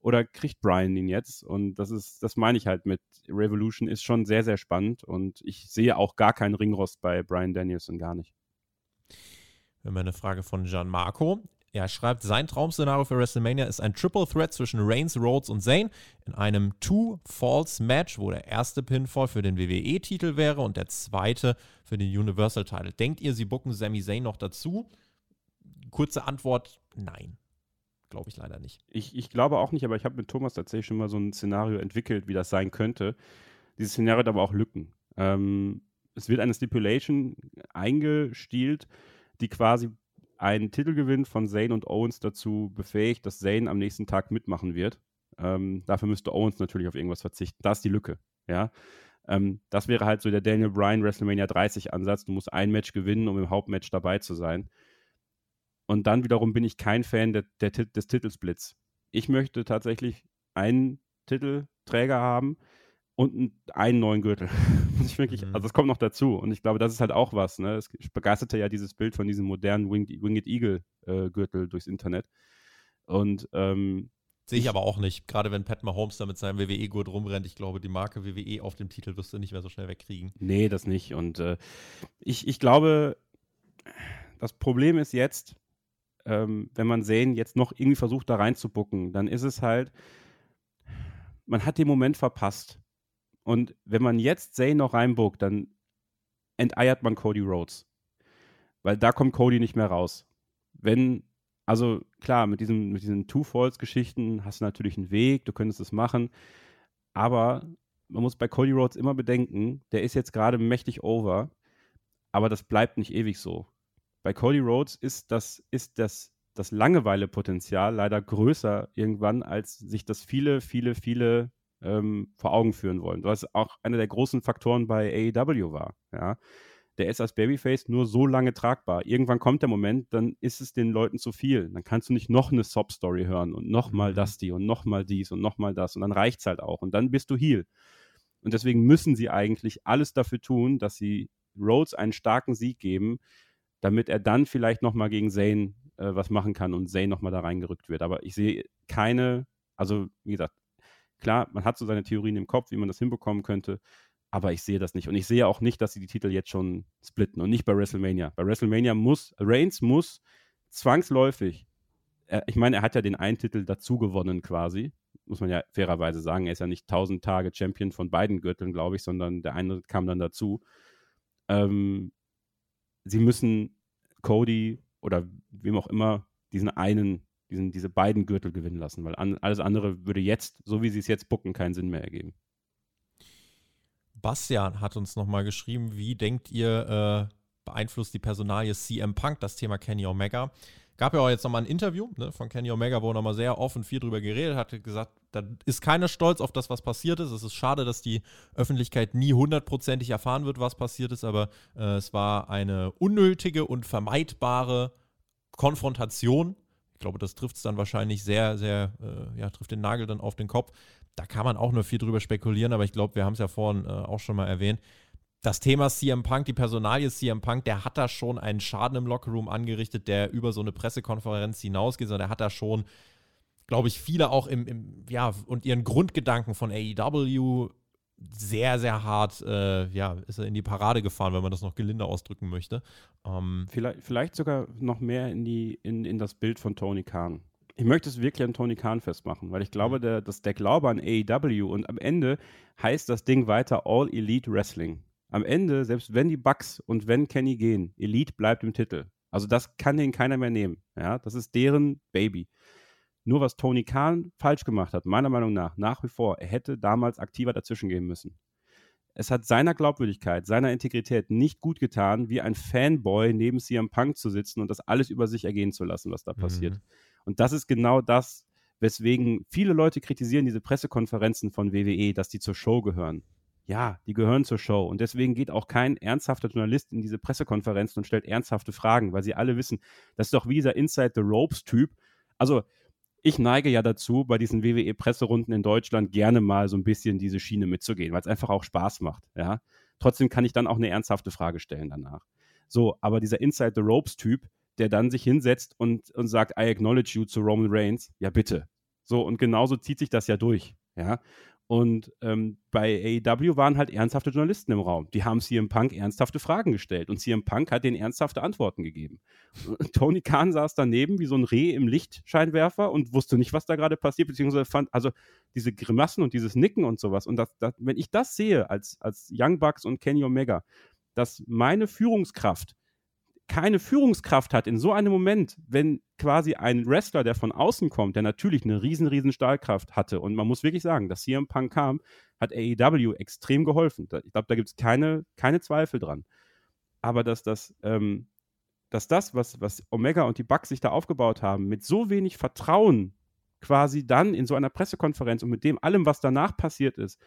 Speaker 2: oder kriegt Brian ihn jetzt? Und das ist, das meine ich halt mit Revolution ist schon sehr, sehr spannend und ich sehe auch gar keinen Ringrost bei Brian Danielson, gar nicht.
Speaker 1: Wir haben eine Frage von Gian Marco. Er schreibt, sein Traum-Szenario für WrestleMania ist ein Triple Threat zwischen Reigns, Rhodes und Zayn in einem Two-Falls-Match, wo der erste Pinfall für den WWE-Titel wäre und der zweite für den Universal-Title. Denkt ihr, sie bucken Sami Zayn noch dazu? Kurze Antwort, nein. Glaube ich leider nicht.
Speaker 2: Ich, ich glaube auch nicht, aber ich habe mit Thomas tatsächlich schon mal so ein Szenario entwickelt, wie das sein könnte. Dieses Szenario hat aber auch Lücken. Ähm, es wird eine Stipulation eingestielt, die quasi einen Titelgewinn von Zane und Owens dazu befähigt, dass Zane am nächsten Tag mitmachen wird. Ähm, dafür müsste Owens natürlich auf irgendwas verzichten. Da ist die Lücke. Ja. Ähm, das wäre halt so der Daniel Bryan WrestleMania 30 Ansatz. Du musst ein Match gewinnen, um im Hauptmatch dabei zu sein. Und dann wiederum bin ich kein Fan der, der, des Titelsplits. Ich möchte tatsächlich einen Titelträger haben, und einen neuen Gürtel. Muss ich wirklich, mhm. also das kommt noch dazu. Und ich glaube, das ist halt auch was. Ne? Es begeisterte ja dieses Bild von diesem modernen Winged, Winged Eagle äh, Gürtel durchs Internet. Und ähm,
Speaker 1: Sehe ich aber auch nicht. Gerade wenn Pat Mahomes da mit seinem WWE-Gurt rumrennt. Ich glaube, die Marke WWE auf dem Titel wirst du nicht mehr so schnell wegkriegen.
Speaker 2: Nee, das nicht. Und äh, ich, ich glaube, das Problem ist jetzt, ähm, wenn man sehen, jetzt noch irgendwie versucht, da reinzubucken, dann ist es halt, man hat den Moment verpasst. Und wenn man jetzt Zay noch reinbuckt, dann enteiert man Cody Rhodes. Weil da kommt Cody nicht mehr raus. Wenn, also klar, mit, diesem, mit diesen Two-Falls-Geschichten hast du natürlich einen Weg, du könntest es machen. Aber man muss bei Cody Rhodes immer bedenken, der ist jetzt gerade mächtig over, aber das bleibt nicht ewig so. Bei Cody Rhodes ist das, ist das das Langeweilepotenzial leider größer irgendwann, als sich das viele, viele, viele ähm, vor Augen führen wollen. Was auch einer der großen Faktoren bei AEW war. Ja. Der ist als Babyface nur so lange tragbar. Irgendwann kommt der Moment, dann ist es den Leuten zu viel. Dann kannst du nicht noch eine Sob-Story hören und nochmal mhm. das die und nochmal dies und nochmal das und dann reicht es halt auch und dann bist du Heal. Und deswegen müssen sie eigentlich alles dafür tun, dass sie Rhodes einen starken Sieg geben, damit er dann vielleicht nochmal gegen Zane äh, was machen kann und Zane nochmal da reingerückt wird. Aber ich sehe keine, also wie gesagt, klar, man hat so seine Theorien im Kopf, wie man das hinbekommen könnte, aber ich sehe das nicht. Und ich sehe auch nicht, dass sie die Titel jetzt schon splitten und nicht bei WrestleMania. Bei WrestleMania muss, Reigns muss zwangsläufig, er, ich meine, er hat ja den einen Titel dazu gewonnen quasi, muss man ja fairerweise sagen. Er ist ja nicht 1000 Tage Champion von beiden Gürteln, glaube ich, sondern der eine kam dann dazu. Ähm, sie müssen Cody oder wem auch immer diesen einen, diesen, diese beiden Gürtel gewinnen lassen, weil an, alles andere würde jetzt, so wie sie es jetzt bucken, keinen Sinn mehr ergeben.
Speaker 1: Bastian hat uns nochmal geschrieben, wie denkt ihr, äh, beeinflusst die Personalie CM Punk das Thema Kenny Omega? Gab ja auch jetzt nochmal ein Interview ne, von Kenny Omega, wo er nochmal sehr offen viel drüber geredet hat, gesagt, da ist keiner stolz auf das, was passiert ist. Es ist schade, dass die Öffentlichkeit nie hundertprozentig erfahren wird, was passiert ist, aber äh, es war eine unnötige und vermeidbare Konfrontation. Ich glaube, das trifft es dann wahrscheinlich sehr, sehr, äh, ja, trifft den Nagel dann auf den Kopf. Da kann man auch nur viel drüber spekulieren, aber ich glaube, wir haben es ja vorhin äh, auch schon mal erwähnt das Thema CM Punk, die Personalie CM Punk, der hat da schon einen Schaden im Lockerroom angerichtet, der über so eine Pressekonferenz hinausgeht, sondern der hat da schon, glaube ich, viele auch im, im, ja, und ihren Grundgedanken von AEW sehr, sehr hart, äh, ja, ist er in die Parade gefahren, wenn man das noch gelinde ausdrücken möchte.
Speaker 2: Ähm, vielleicht, vielleicht sogar noch mehr in, die, in, in das Bild von Tony Khan. Ich möchte es wirklich an Tony Khan festmachen, weil ich glaube, mhm. der, dass der Glaube an AEW und am Ende heißt das Ding weiter All Elite Wrestling am Ende, selbst wenn die Bucks und wenn Kenny gehen, Elite bleibt im Titel. Also das kann den keiner mehr nehmen. Ja, das ist deren Baby. Nur was Tony Khan falsch gemacht hat, meiner Meinung nach, nach wie vor, er hätte damals aktiver dazwischen gehen müssen. Es hat seiner Glaubwürdigkeit, seiner Integrität nicht gut getan, wie ein Fanboy neben CM Punk zu sitzen und das alles über sich ergehen zu lassen, was da mhm. passiert. Und das ist genau das, weswegen viele Leute kritisieren diese Pressekonferenzen von WWE, dass die zur Show gehören ja, die gehören zur Show. Und deswegen geht auch kein ernsthafter Journalist in diese Pressekonferenzen und stellt ernsthafte Fragen, weil sie alle wissen, das ist doch wie dieser Inside the Ropes-Typ. Also, ich neige ja dazu, bei diesen WWE-Presserunden in Deutschland gerne mal so ein bisschen diese Schiene mitzugehen, weil es einfach auch Spaß macht. Ja? Trotzdem kann ich dann auch eine ernsthafte Frage stellen danach. So, aber dieser Inside the Ropes-Typ, der dann sich hinsetzt und, und sagt, I acknowledge you zu Roman Reigns, ja bitte. So, und genauso zieht sich das ja durch. Ja, und ähm, bei AEW waren halt ernsthafte Journalisten im Raum. Die haben CM Punk ernsthafte Fragen gestellt und CM Punk hat denen ernsthafte Antworten gegeben. Und Tony Khan saß daneben wie so ein Reh im Lichtscheinwerfer und wusste nicht, was da gerade passiert, beziehungsweise fand, also diese Grimassen und dieses Nicken und sowas. Und das, das, wenn ich das sehe als, als Young Bucks und Kenny Omega, dass meine Führungskraft keine Führungskraft hat in so einem Moment, wenn quasi ein Wrestler, der von außen kommt, der natürlich eine riesen, riesen Stahlkraft hatte und man muss wirklich sagen, dass CM Punk kam, hat AEW extrem geholfen. Ich glaube, da gibt es keine, keine Zweifel dran. Aber dass das, ähm, dass das, was, was Omega und die Bucks sich da aufgebaut haben, mit so wenig Vertrauen quasi dann in so einer Pressekonferenz und mit dem allem, was danach passiert ist,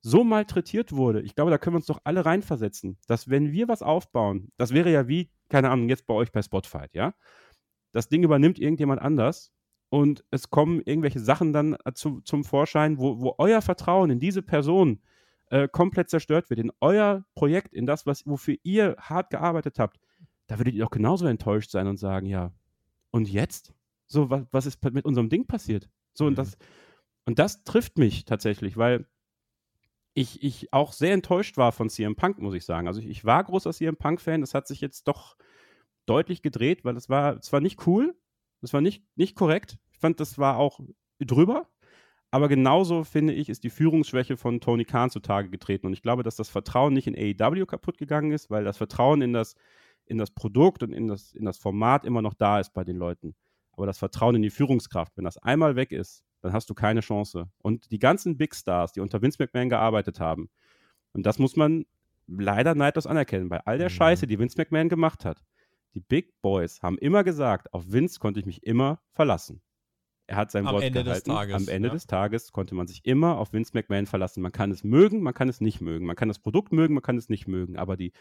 Speaker 2: so malträtiert wurde, ich glaube, da können wir uns doch alle reinversetzen, dass wenn wir was aufbauen, das wäre ja wie, keine Ahnung, jetzt bei euch bei Spotify, ja, das Ding übernimmt irgendjemand anders und es kommen irgendwelche Sachen dann äh, zu, zum Vorschein, wo, wo euer Vertrauen in diese Person äh, komplett zerstört wird, in euer Projekt, in das, was, wofür ihr hart gearbeitet habt, da würdet ihr doch genauso enttäuscht sein und sagen, ja, und jetzt? So, was, was ist mit unserem Ding passiert? So, mhm. und das, und das trifft mich tatsächlich, weil ich, ich auch sehr enttäuscht war von CM Punk, muss ich sagen. Also ich, ich war großer CM Punk-Fan, das hat sich jetzt doch deutlich gedreht, weil es war, es war nicht cool, es war nicht, nicht korrekt. Ich fand, das war auch drüber. Aber genauso, finde ich, ist die Führungsschwäche von Tony Khan zutage getreten. Und ich glaube, dass das Vertrauen nicht in AEW kaputt gegangen ist, weil das Vertrauen in das, in das Produkt und in das, in das Format immer noch da ist bei den Leuten. Aber das Vertrauen in die Führungskraft, wenn das einmal weg ist, dann hast du keine Chance. Und die ganzen Big Stars, die unter Vince McMahon gearbeitet haben, und das muss man leider neidlos anerkennen, bei all der mhm. Scheiße, die Vince McMahon gemacht hat, die Big Boys haben immer gesagt, auf Vince konnte ich mich immer verlassen. Er hat sein
Speaker 1: Am
Speaker 2: Wort
Speaker 1: Ende des
Speaker 2: gehalten.
Speaker 1: Tages,
Speaker 2: Am Ende
Speaker 1: ja.
Speaker 2: des Tages konnte man sich immer auf Vince McMahon verlassen. Man kann es mögen, man kann es nicht mögen. Man kann das Produkt mögen, man kann es nicht mögen. Aber die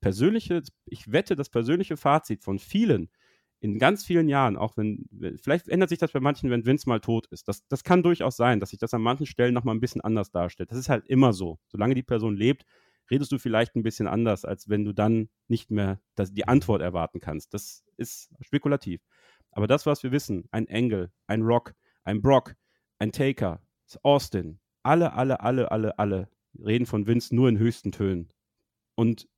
Speaker 2: persönliche, ich wette, das persönliche Fazit von vielen in ganz vielen Jahren, auch wenn, vielleicht ändert sich das bei manchen, wenn Vince mal tot ist. Das, das kann durchaus sein, dass sich das an manchen Stellen nochmal ein bisschen anders darstellt. Das ist halt immer so. Solange die Person lebt, redest du vielleicht ein bisschen anders, als wenn du dann nicht mehr das, die Antwort erwarten kannst. Das ist spekulativ. Aber das, was wir wissen, ein Angle, ein Rock, ein Brock, ein Taker, Austin, alle, alle, alle, alle, alle reden von Vince nur in höchsten Tönen. Und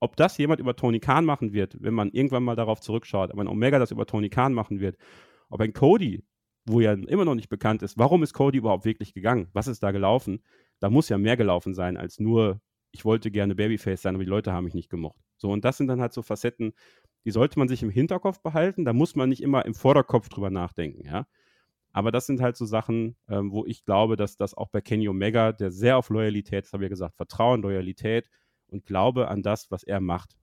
Speaker 2: ob das jemand über Tony Khan machen wird, wenn man irgendwann mal darauf zurückschaut, ob ein Omega das über Tony Khan machen wird, ob ein Cody, wo ja immer noch nicht bekannt ist, warum ist Cody überhaupt wirklich gegangen? Was ist da gelaufen? Da muss ja mehr gelaufen sein als nur, ich wollte gerne Babyface sein, aber die Leute haben mich nicht gemocht. So, und das sind dann halt so Facetten, die sollte man sich im Hinterkopf behalten. Da muss man nicht immer im Vorderkopf drüber nachdenken, ja. Aber das sind halt so Sachen, ähm, wo ich glaube, dass das auch bei Kenny Omega, der sehr auf Loyalität, das habe ich ja gesagt, Vertrauen, Loyalität und Glaube an das, was er macht,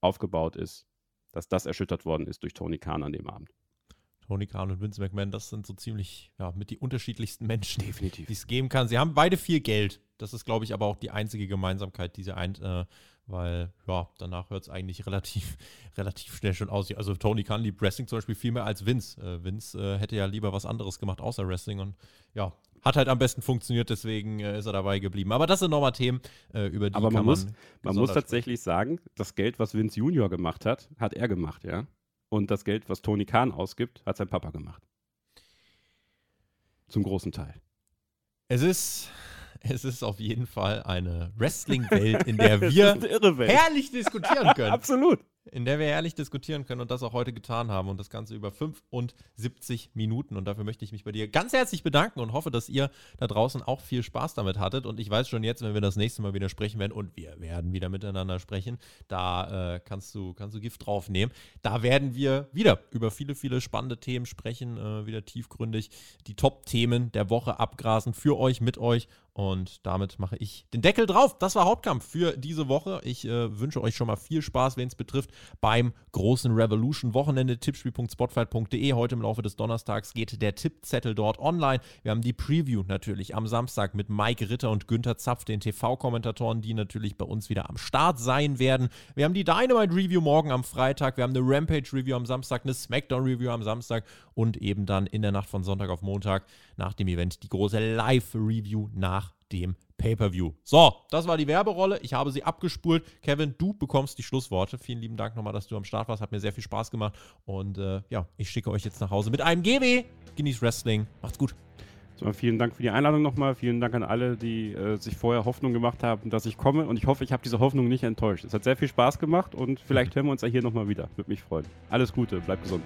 Speaker 2: aufgebaut ist, dass das erschüttert worden ist durch Tony Khan an dem Abend.
Speaker 1: Tony Khan und Vince McMahon, das sind so ziemlich, ja, mit die unterschiedlichsten Menschen,
Speaker 2: Definitiv.
Speaker 1: die es geben kann. Sie haben beide viel Geld. Das ist, glaube ich, aber auch die einzige Gemeinsamkeit, die sie eint, äh, weil, ja, danach hört es eigentlich relativ, relativ schnell schon aus. Also Tony Khan liebt Wrestling zum Beispiel viel mehr als Vince. Äh, Vince äh, hätte ja lieber was anderes gemacht außer Wrestling und ja, hat halt am besten funktioniert, deswegen äh, ist er dabei geblieben. Aber das sind nochmal Themen, äh, über die
Speaker 2: Aber man
Speaker 1: kann
Speaker 2: muss-
Speaker 1: man
Speaker 2: Man muss tatsächlich sagen, das Geld, was Vince Junior gemacht hat, hat er gemacht, ja. Und das Geld, was Tony Khan ausgibt, hat sein Papa gemacht. Zum großen Teil.
Speaker 1: Es ist, es ist auf jeden Fall eine Wrestling-Welt, in der wir herrlich diskutieren können.
Speaker 2: Absolut.
Speaker 1: In der wir herrlich diskutieren können und das auch heute getan haben und das Ganze über 75 Minuten. Und dafür möchte ich mich bei dir ganz herzlich bedanken und hoffe, dass ihr da draußen auch viel Spaß damit hattet. Und ich weiß schon jetzt, wenn wir das nächste Mal wieder sprechen werden und wir werden wieder miteinander sprechen, da äh, kannst, du, kannst du Gift draufnehmen. Da werden wir wieder über viele, viele spannende Themen sprechen, äh, wieder tiefgründig die Top-Themen der Woche abgrasen für euch, mit euch. Und damit mache ich den Deckel drauf. Das war Hauptkampf für diese Woche. Ich äh, wünsche euch schon mal viel Spaß, wen es betrifft, beim großen Revolution-Wochenende. Tippspiel.spotfight.de. Heute im Laufe des Donnerstags geht der Tippzettel dort online. Wir haben die Preview natürlich am Samstag mit Mike Ritter und Günther Zapf, den TV-Kommentatoren, die natürlich bei uns wieder am Start sein werden. Wir haben die Dynamite-Review morgen am Freitag. Wir haben eine Rampage-Review am Samstag, eine Smackdown-Review am Samstag und eben dann in der Nacht von Sonntag auf Montag nach dem Event die große Live-Review nach dem Pay-Per-View. So, das war die Werberolle. Ich habe sie abgespult. Kevin, du bekommst die Schlussworte. Vielen lieben Dank nochmal, dass du am Start warst. Hat mir sehr viel Spaß gemacht. Und äh, ja, ich schicke euch jetzt nach Hause mit einem GW. Genießt Wrestling. Macht's gut.
Speaker 2: So, vielen Dank für die Einladung nochmal. Vielen Dank an alle, die äh, sich vorher Hoffnung gemacht haben, dass ich komme. Und ich hoffe, ich habe diese Hoffnung nicht enttäuscht. Es hat sehr viel Spaß gemacht und vielleicht hören wir uns ja hier nochmal wieder. Würde mich freuen. Alles Gute, bleibt gesund.